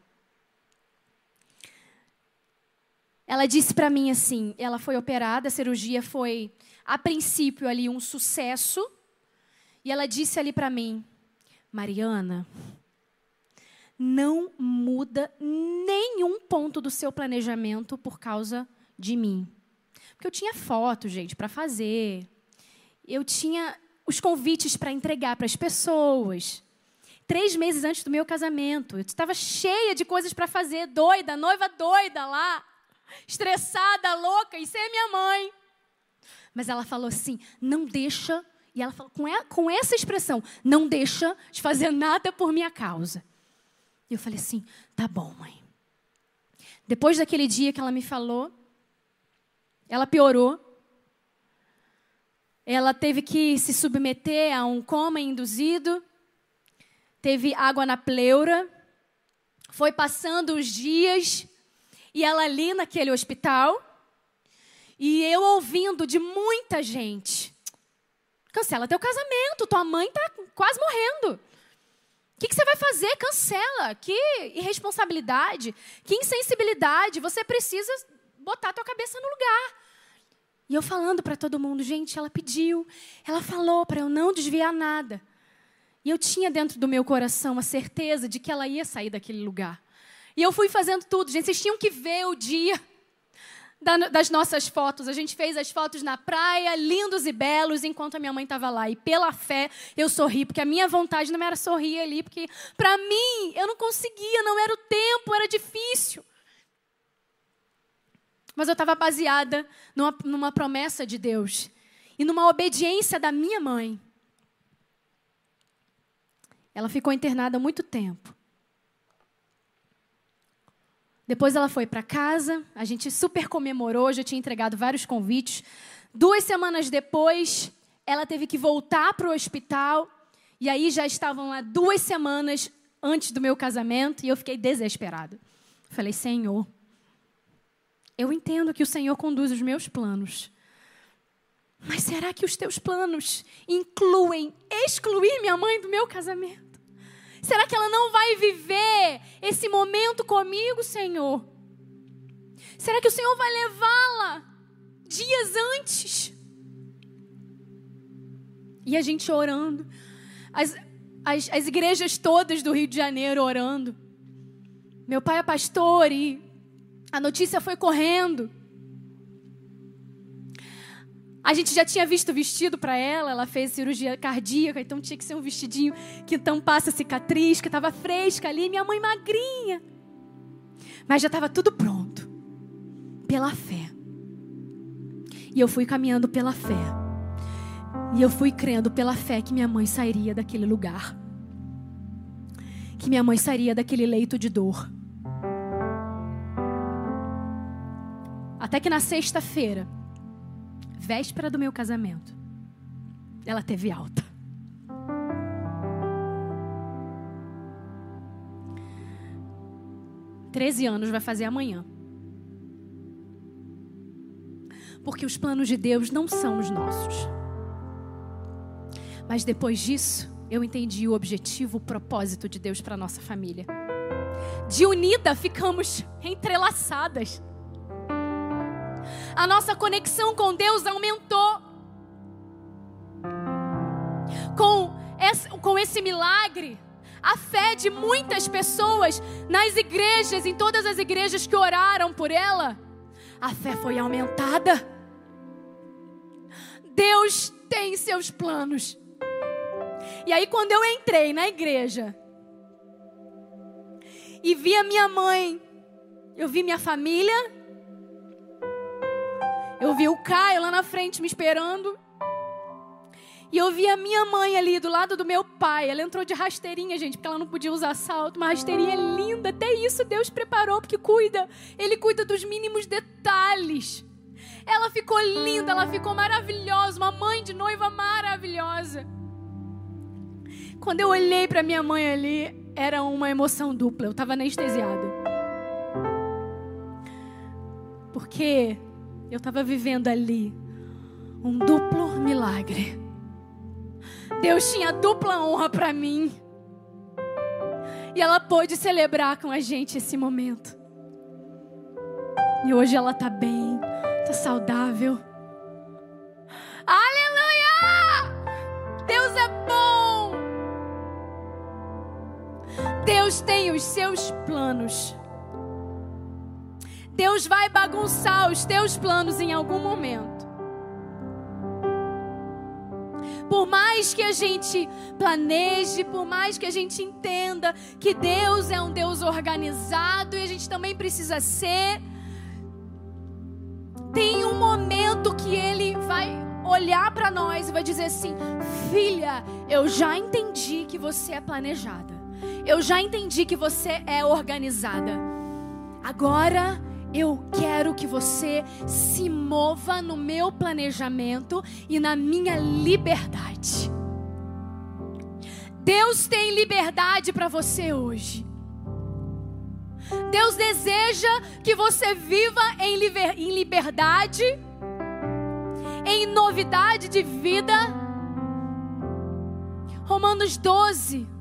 Ela disse para mim assim: ela foi operada, a cirurgia foi, a princípio, ali um sucesso. E ela disse ali para mim: Mariana, não muda nenhum ponto do seu planejamento por causa de mim. Porque eu tinha foto, gente, para fazer. Eu tinha os convites para entregar para as pessoas. Três meses antes do meu casamento, eu estava cheia de coisas para fazer, doida, noiva doida lá, estressada, louca, e ser minha mãe. Mas ela falou assim: não deixa, e ela falou com essa expressão: não deixa de fazer nada por minha causa. E eu falei assim: tá bom, mãe. Depois daquele dia que ela me falou, ela piorou. Ela teve que se submeter a um coma induzido. Teve água na pleura. Foi passando os dias. E ela ali naquele hospital. E eu ouvindo de muita gente: cancela teu casamento, tua mãe está quase morrendo. O que, que, você vai fazer? Cancela. Que irresponsabilidade, que insensibilidade. Você precisa botar tua cabeça no lugar. E eu falando para todo mundo, gente, ela pediu, ela falou para eu não desviar nada. E eu tinha dentro do meu coração a certeza de que ela ia sair daquele lugar. E eu fui fazendo tudo, gente. Vocês tinham que ver o dia das nossas fotos. A gente fez as fotos na praia, lindos e belos, enquanto a minha mãe estava lá. E pela fé eu sorri, porque a minha vontade não era sorrir ali, porque para mim eu não conseguia, não era o tempo, era difícil. Mas eu estava baseada numa, numa promessa de Deus e numa obediência da minha mãe. Ela ficou internada há muito tempo. Depois ela foi para casa, a gente super comemorou, já tinha entregado vários convites. Duas semanas depois, ela teve que voltar para o hospital, e aí já estavam lá duas semanas antes do meu casamento, e eu fiquei desesperada. Falei, Senhor, eu entendo que o Senhor conduz os meus planos. Mas será que os teus planos incluem excluir minha mãe do meu casamento? Será que ela não vai viver esse momento comigo, Senhor? Será que o Senhor vai levá-la dias antes? E a gente orando, as, as, as igrejas todas do Rio de Janeiro orando. Meu pai é pastor e a notícia foi correndo. A gente já tinha visto o vestido para ela, ela fez cirurgia cardíaca, então tinha que ser um vestidinho que tampasse a cicatriz, que estava fresca ali, minha mãe magrinha. Mas já estava tudo pronto. Pela fé. E eu fui caminhando pela fé. E eu fui crendo pela fé que minha mãe sairia daquele lugar. Que minha mãe sairia daquele leito de dor. Até que na sexta-feira, véspera do meu casamento, ela teve alta. Treze anos vai fazer amanhã. Porque os planos de Deus não são os nossos. Mas depois disso, eu entendi o objetivo, o propósito de Deus para nossa família. De unida ficamos entrelaçadas a nossa conexão com Deus aumentou. Com esse, com esse milagre, a fé de muitas pessoas nas igrejas, em todas as igrejas que oraram por ela, a fé foi aumentada. Deus tem seus planos. E aí, quando eu entrei na igreja e vi a minha mãe, eu vi minha família, eu vi o Caio lá na frente me esperando. E eu vi a minha mãe ali do lado do meu pai. Ela entrou de rasteirinha, gente, porque ela não podia usar salto. Uma rasteirinha linda. Até isso Deus preparou, porque cuida. Ele cuida dos mínimos detalhes. Ela ficou linda, ela ficou maravilhosa. Uma mãe de noiva maravilhosa. Quando eu olhei para minha mãe ali, era uma emoção dupla. Eu estava anestesiada. Porque eu estava vivendo ali um duplo milagre. Deus tinha dupla honra para mim. E ela pôde celebrar com a gente esse momento. E hoje ela está bem, está saudável. Aleluia! Deus é bom. Deus tem os seus planos. Deus vai bagunçar os teus planos em algum momento. Por mais que a gente planeje, por mais que a gente entenda que Deus é um Deus organizado e a gente também precisa ser, tem um momento que Ele vai olhar para nós e vai dizer assim: Filha, eu já entendi que você é planejada, eu já entendi que você é organizada. Agora eu quero que você se mova no meu planejamento e na minha liberdade. Deus tem liberdade para você hoje. Deus deseja que você viva em, liberdade, em novidade de vida. Romanos 12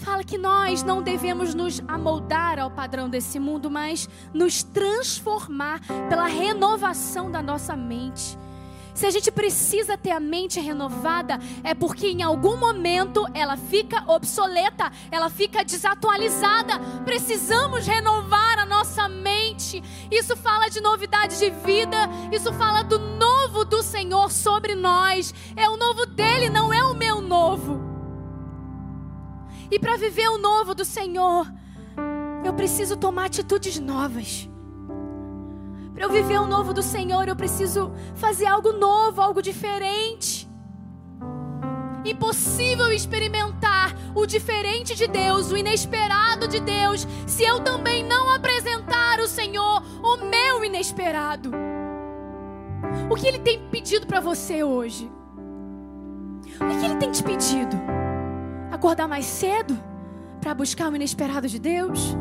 fala que nós não devemos nos amoldar ao padrão desse mundo, mas nos transformar pela renovação da nossa mente. Se a gente precisa ter a mente renovada, é porque em algum momento ela fica obsoleta, ela fica desatualizada. Precisamos renovar a nossa mente. Isso fala de novidade de vida, isso fala do novo do Senhor sobre nós. É o novo dele, não é o meu novo. E para viver o novo do Senhor, eu preciso tomar atitudes novas. Para eu viver o novo do Senhor, eu preciso fazer algo novo, algo diferente. Impossível experimentar o diferente de Deus, o inesperado de Deus, se eu também não apresentar o Senhor o meu inesperado. O que Ele tem pedido para você hoje? O que Ele tem te pedido? Acordar mais cedo para buscar o inesperado de Deus,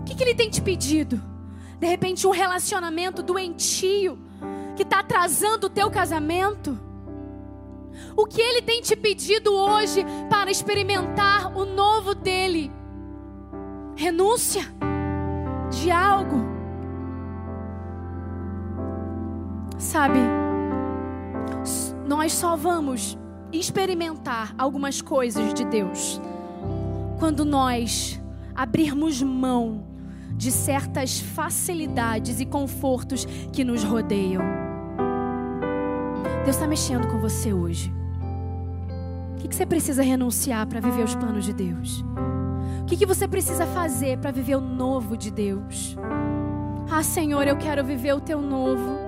O que, que Ele tem te pedido? De repente, um relacionamento doentio que está atrasando o teu casamento? O que Ele tem te pedido hoje para experimentar o novo dele? Renúncia de algo. Sabe, nós só vamos experimentar algumas coisas de Deus quando nós abrirmos mão de certas facilidades e confortos que nos rodeiam. Deus está mexendo com você hoje. O que você precisa renunciar para viver os planos de Deus? O que você precisa fazer para viver o novo de Deus? Ah, Senhor, eu quero viver o teu novo.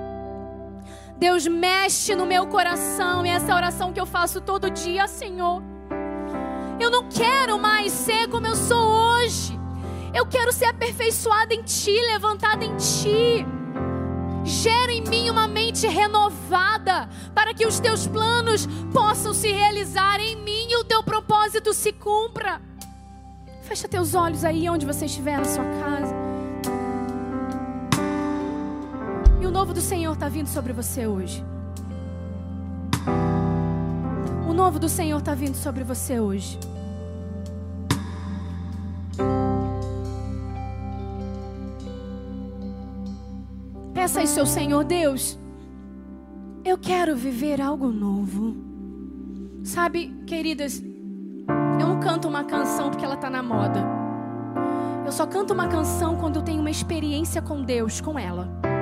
Deus mexe no meu coração e essa oração que eu faço todo dia, Senhor. Eu não quero mais ser como eu sou hoje. Eu quero ser aperfeiçoada em Ti, levantada em Ti. Gera em mim uma mente renovada para que os Teus planos possam se realizar em mim e o Teu propósito se cumpra. Fecha teus olhos aí onde você estiver na sua casa. O novo do Senhor está vindo sobre você hoje. O novo do Senhor está vindo sobre você hoje. Peça aí, seu Senhor Deus. Eu quero viver algo novo. Sabe, queridas, eu não canto uma canção porque ela está na moda. Eu só canto uma canção quando eu tenho uma experiência com Deus, com ela.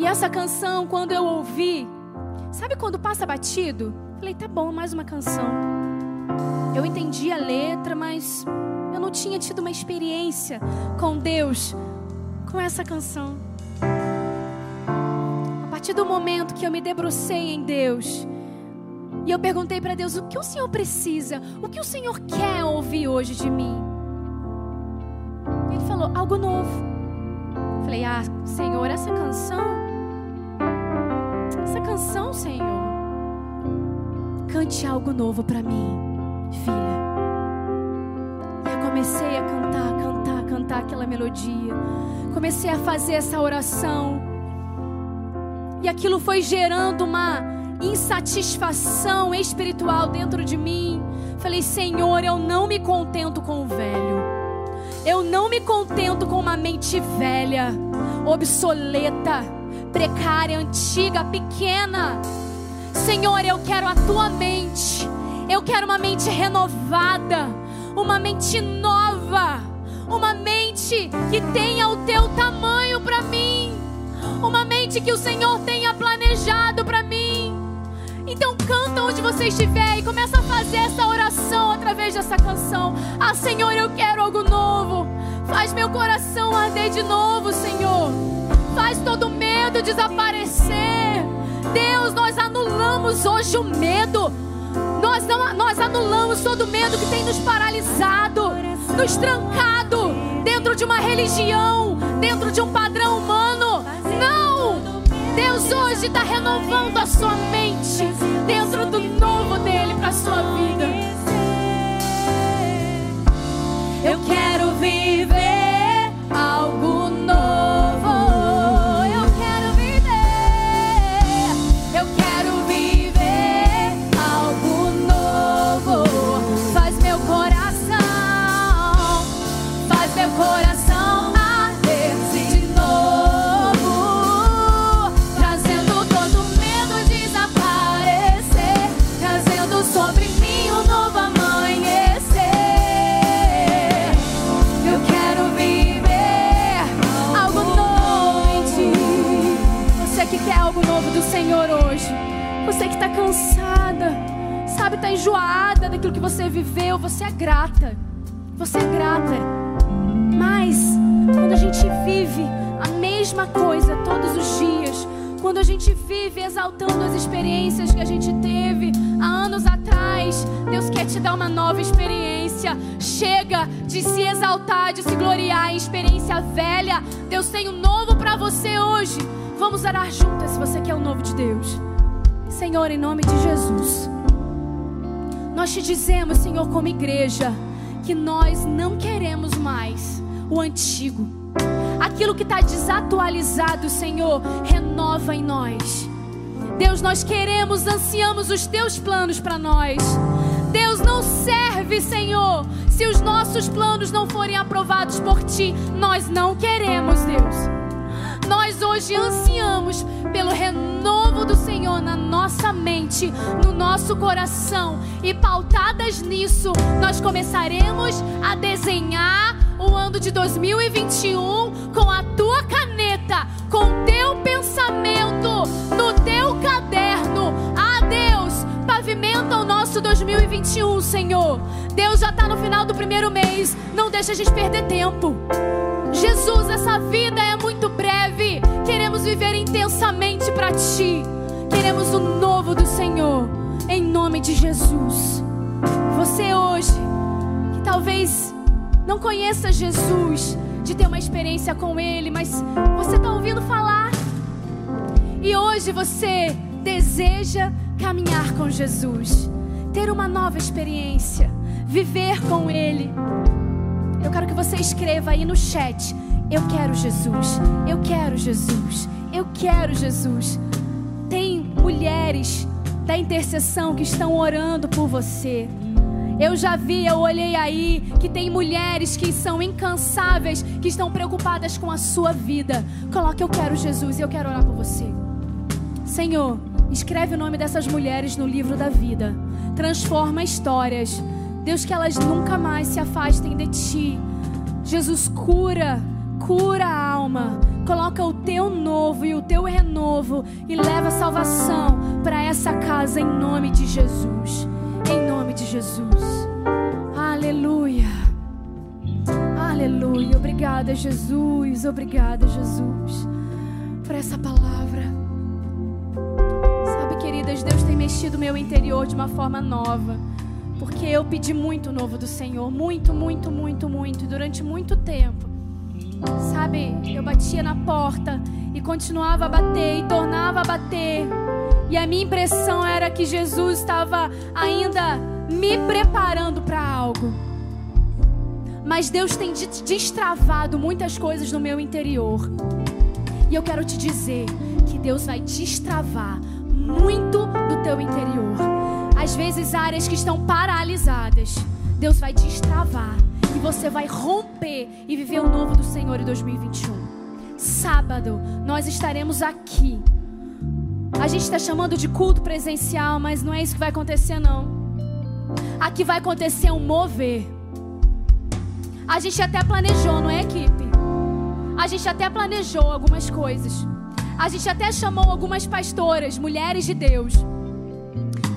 E essa canção, quando eu ouvi, sabe quando passa batido? Falei, tá bom, mais uma canção. Eu entendi a letra, mas eu não tinha tido uma experiência com Deus com essa canção. A partir do momento que eu me debrucei em Deus, e eu perguntei para Deus: o que o Senhor precisa? O que o Senhor quer ouvir hoje de mim? Ele falou: algo novo. Falei: ah, Senhor, essa canção. Essa canção, Senhor. Cante algo novo para mim, filha. E eu comecei a cantar, cantar, cantar aquela melodia. Comecei a fazer essa oração. E aquilo foi gerando uma insatisfação espiritual dentro de mim. Falei, Senhor, eu não me contento com o velho. Eu não me contento com uma mente velha, obsoleta, precária, antiga, pequena. Senhor, eu quero a tua mente. Eu quero uma mente renovada, uma mente nova, uma mente que tenha o teu tamanho para mim, uma mente que o Senhor tenha planejado para mim. Então canta onde você estiver e começa a fazer essa oração através dessa canção. Ah, Senhor, eu quero algo novo. Faz meu coração arder de novo, Senhor. Faz todo medo desaparecer. Deus, nós anulamos hoje o medo. Nós, não, nós anulamos todo medo que tem nos paralisado, nos trancado dentro de uma religião, dentro de um padrão humano. Não! Deus hoje está renovando a sua mente dentro do novo dele para sua vida. Eu quero viver algo Em nome de Jesus, nós te dizemos, Senhor, como igreja, que nós não queremos mais o antigo. Aquilo que está desatualizado, Senhor, renova em nós. Deus, nós queremos, ansiamos os teus planos para nós. Deus não serve, Senhor, se os nossos planos não forem aprovados por ti. Nós não queremos, Deus. Nós hoje ansiamos pelo renovo nossa mente, no nosso coração. E pautadas nisso, nós começaremos a desenhar o ano de 2021 com a tua caneta, com o teu pensamento, no teu caderno. Ah, Deus, pavimenta o nosso 2021, Senhor. Deus já está no final do primeiro mês. Não deixa a gente perder tempo. Jesus, essa vida é muito breve. Queremos viver intensamente para Ti. Queremos o novo do Senhor. Em nome de Jesus. Você hoje, que talvez não conheça Jesus, de ter uma experiência com Ele, mas você está ouvindo falar. E hoje você deseja caminhar com Jesus, ter uma nova experiência, viver com Ele. Eu quero que você escreva aí no chat: Eu quero Jesus, eu quero Jesus, eu quero Jesus. Mulheres da intercessão que estão orando por você. Eu já vi, eu olhei aí que tem mulheres que são incansáveis, que estão preocupadas com a sua vida. Coloque eu quero Jesus e eu quero orar por você. Senhor, escreve o nome dessas mulheres no livro da vida. Transforma histórias. Deus, que elas nunca mais se afastem de ti. Jesus, cura, cura a alma. Coloca o teu novo e o teu renovo e leva salvação para essa casa em nome de Jesus. Em nome de Jesus. Aleluia. Aleluia. Obrigada, Jesus. Obrigada, Jesus, por essa palavra. Sabe, queridas, Deus tem mexido meu interior de uma forma nova. Porque eu pedi muito novo do Senhor, muito, muito, muito, muito, durante muito tempo. Sabe, eu batia na porta e continuava a bater e tornava a bater. E a minha impressão era que Jesus estava ainda me preparando para algo. Mas Deus tem destravado muitas coisas no meu interior. E eu quero te dizer que Deus vai destravar muito do teu interior às vezes, áreas que estão paralisadas, Deus vai destravar e você vai romper e viver o novo do Senhor em 2021. Sábado, nós estaremos aqui. A gente está chamando de culto presencial, mas não é isso que vai acontecer, não. Aqui vai acontecer um mover. A gente até planejou, não é, equipe? A gente até planejou algumas coisas. A gente até chamou algumas pastoras, mulheres de Deus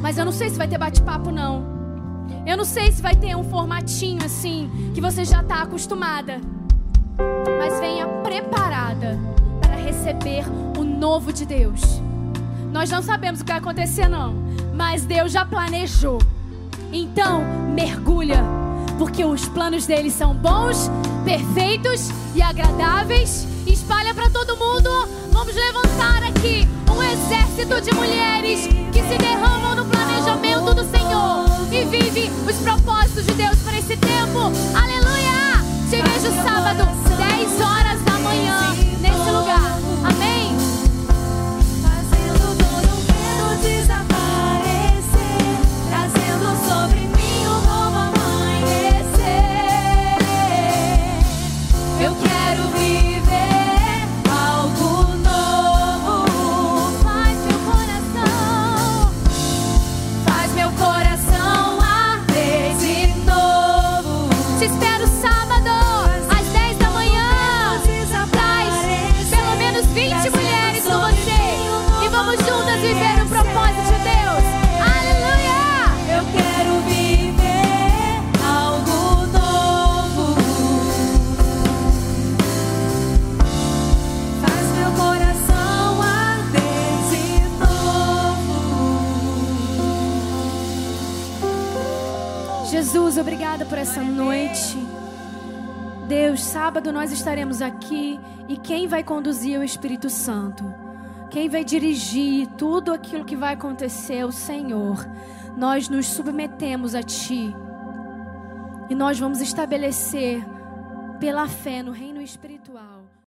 mas eu não sei se vai ter bate-papo, não. Eu não sei se vai ter um formatinho assim, que você já está acostumada. Mas venha preparada para receber o novo de Deus. Nós não sabemos o que vai acontecer, não. Mas Deus já planejou. Então, mergulha. Porque os planos dele são bons, perfeitos e agradáveis. Espalha para todo mundo. Vamos levantar aqui um exército de mulheres que se derramam no planejamento do Senhor e vive os propósitos de Deus para esse tempo. Aleluia! Te vejo sábado, 10 horas da manhã, por essa noite. Deus, sábado nós estaremos aqui e quem vai conduzir é o Espírito Santo. Quem vai dirigir tudo aquilo que vai acontecer é o Senhor. Nós nos submetemos a Ti. e nós vamos estabelecer pela fé no reino espiritual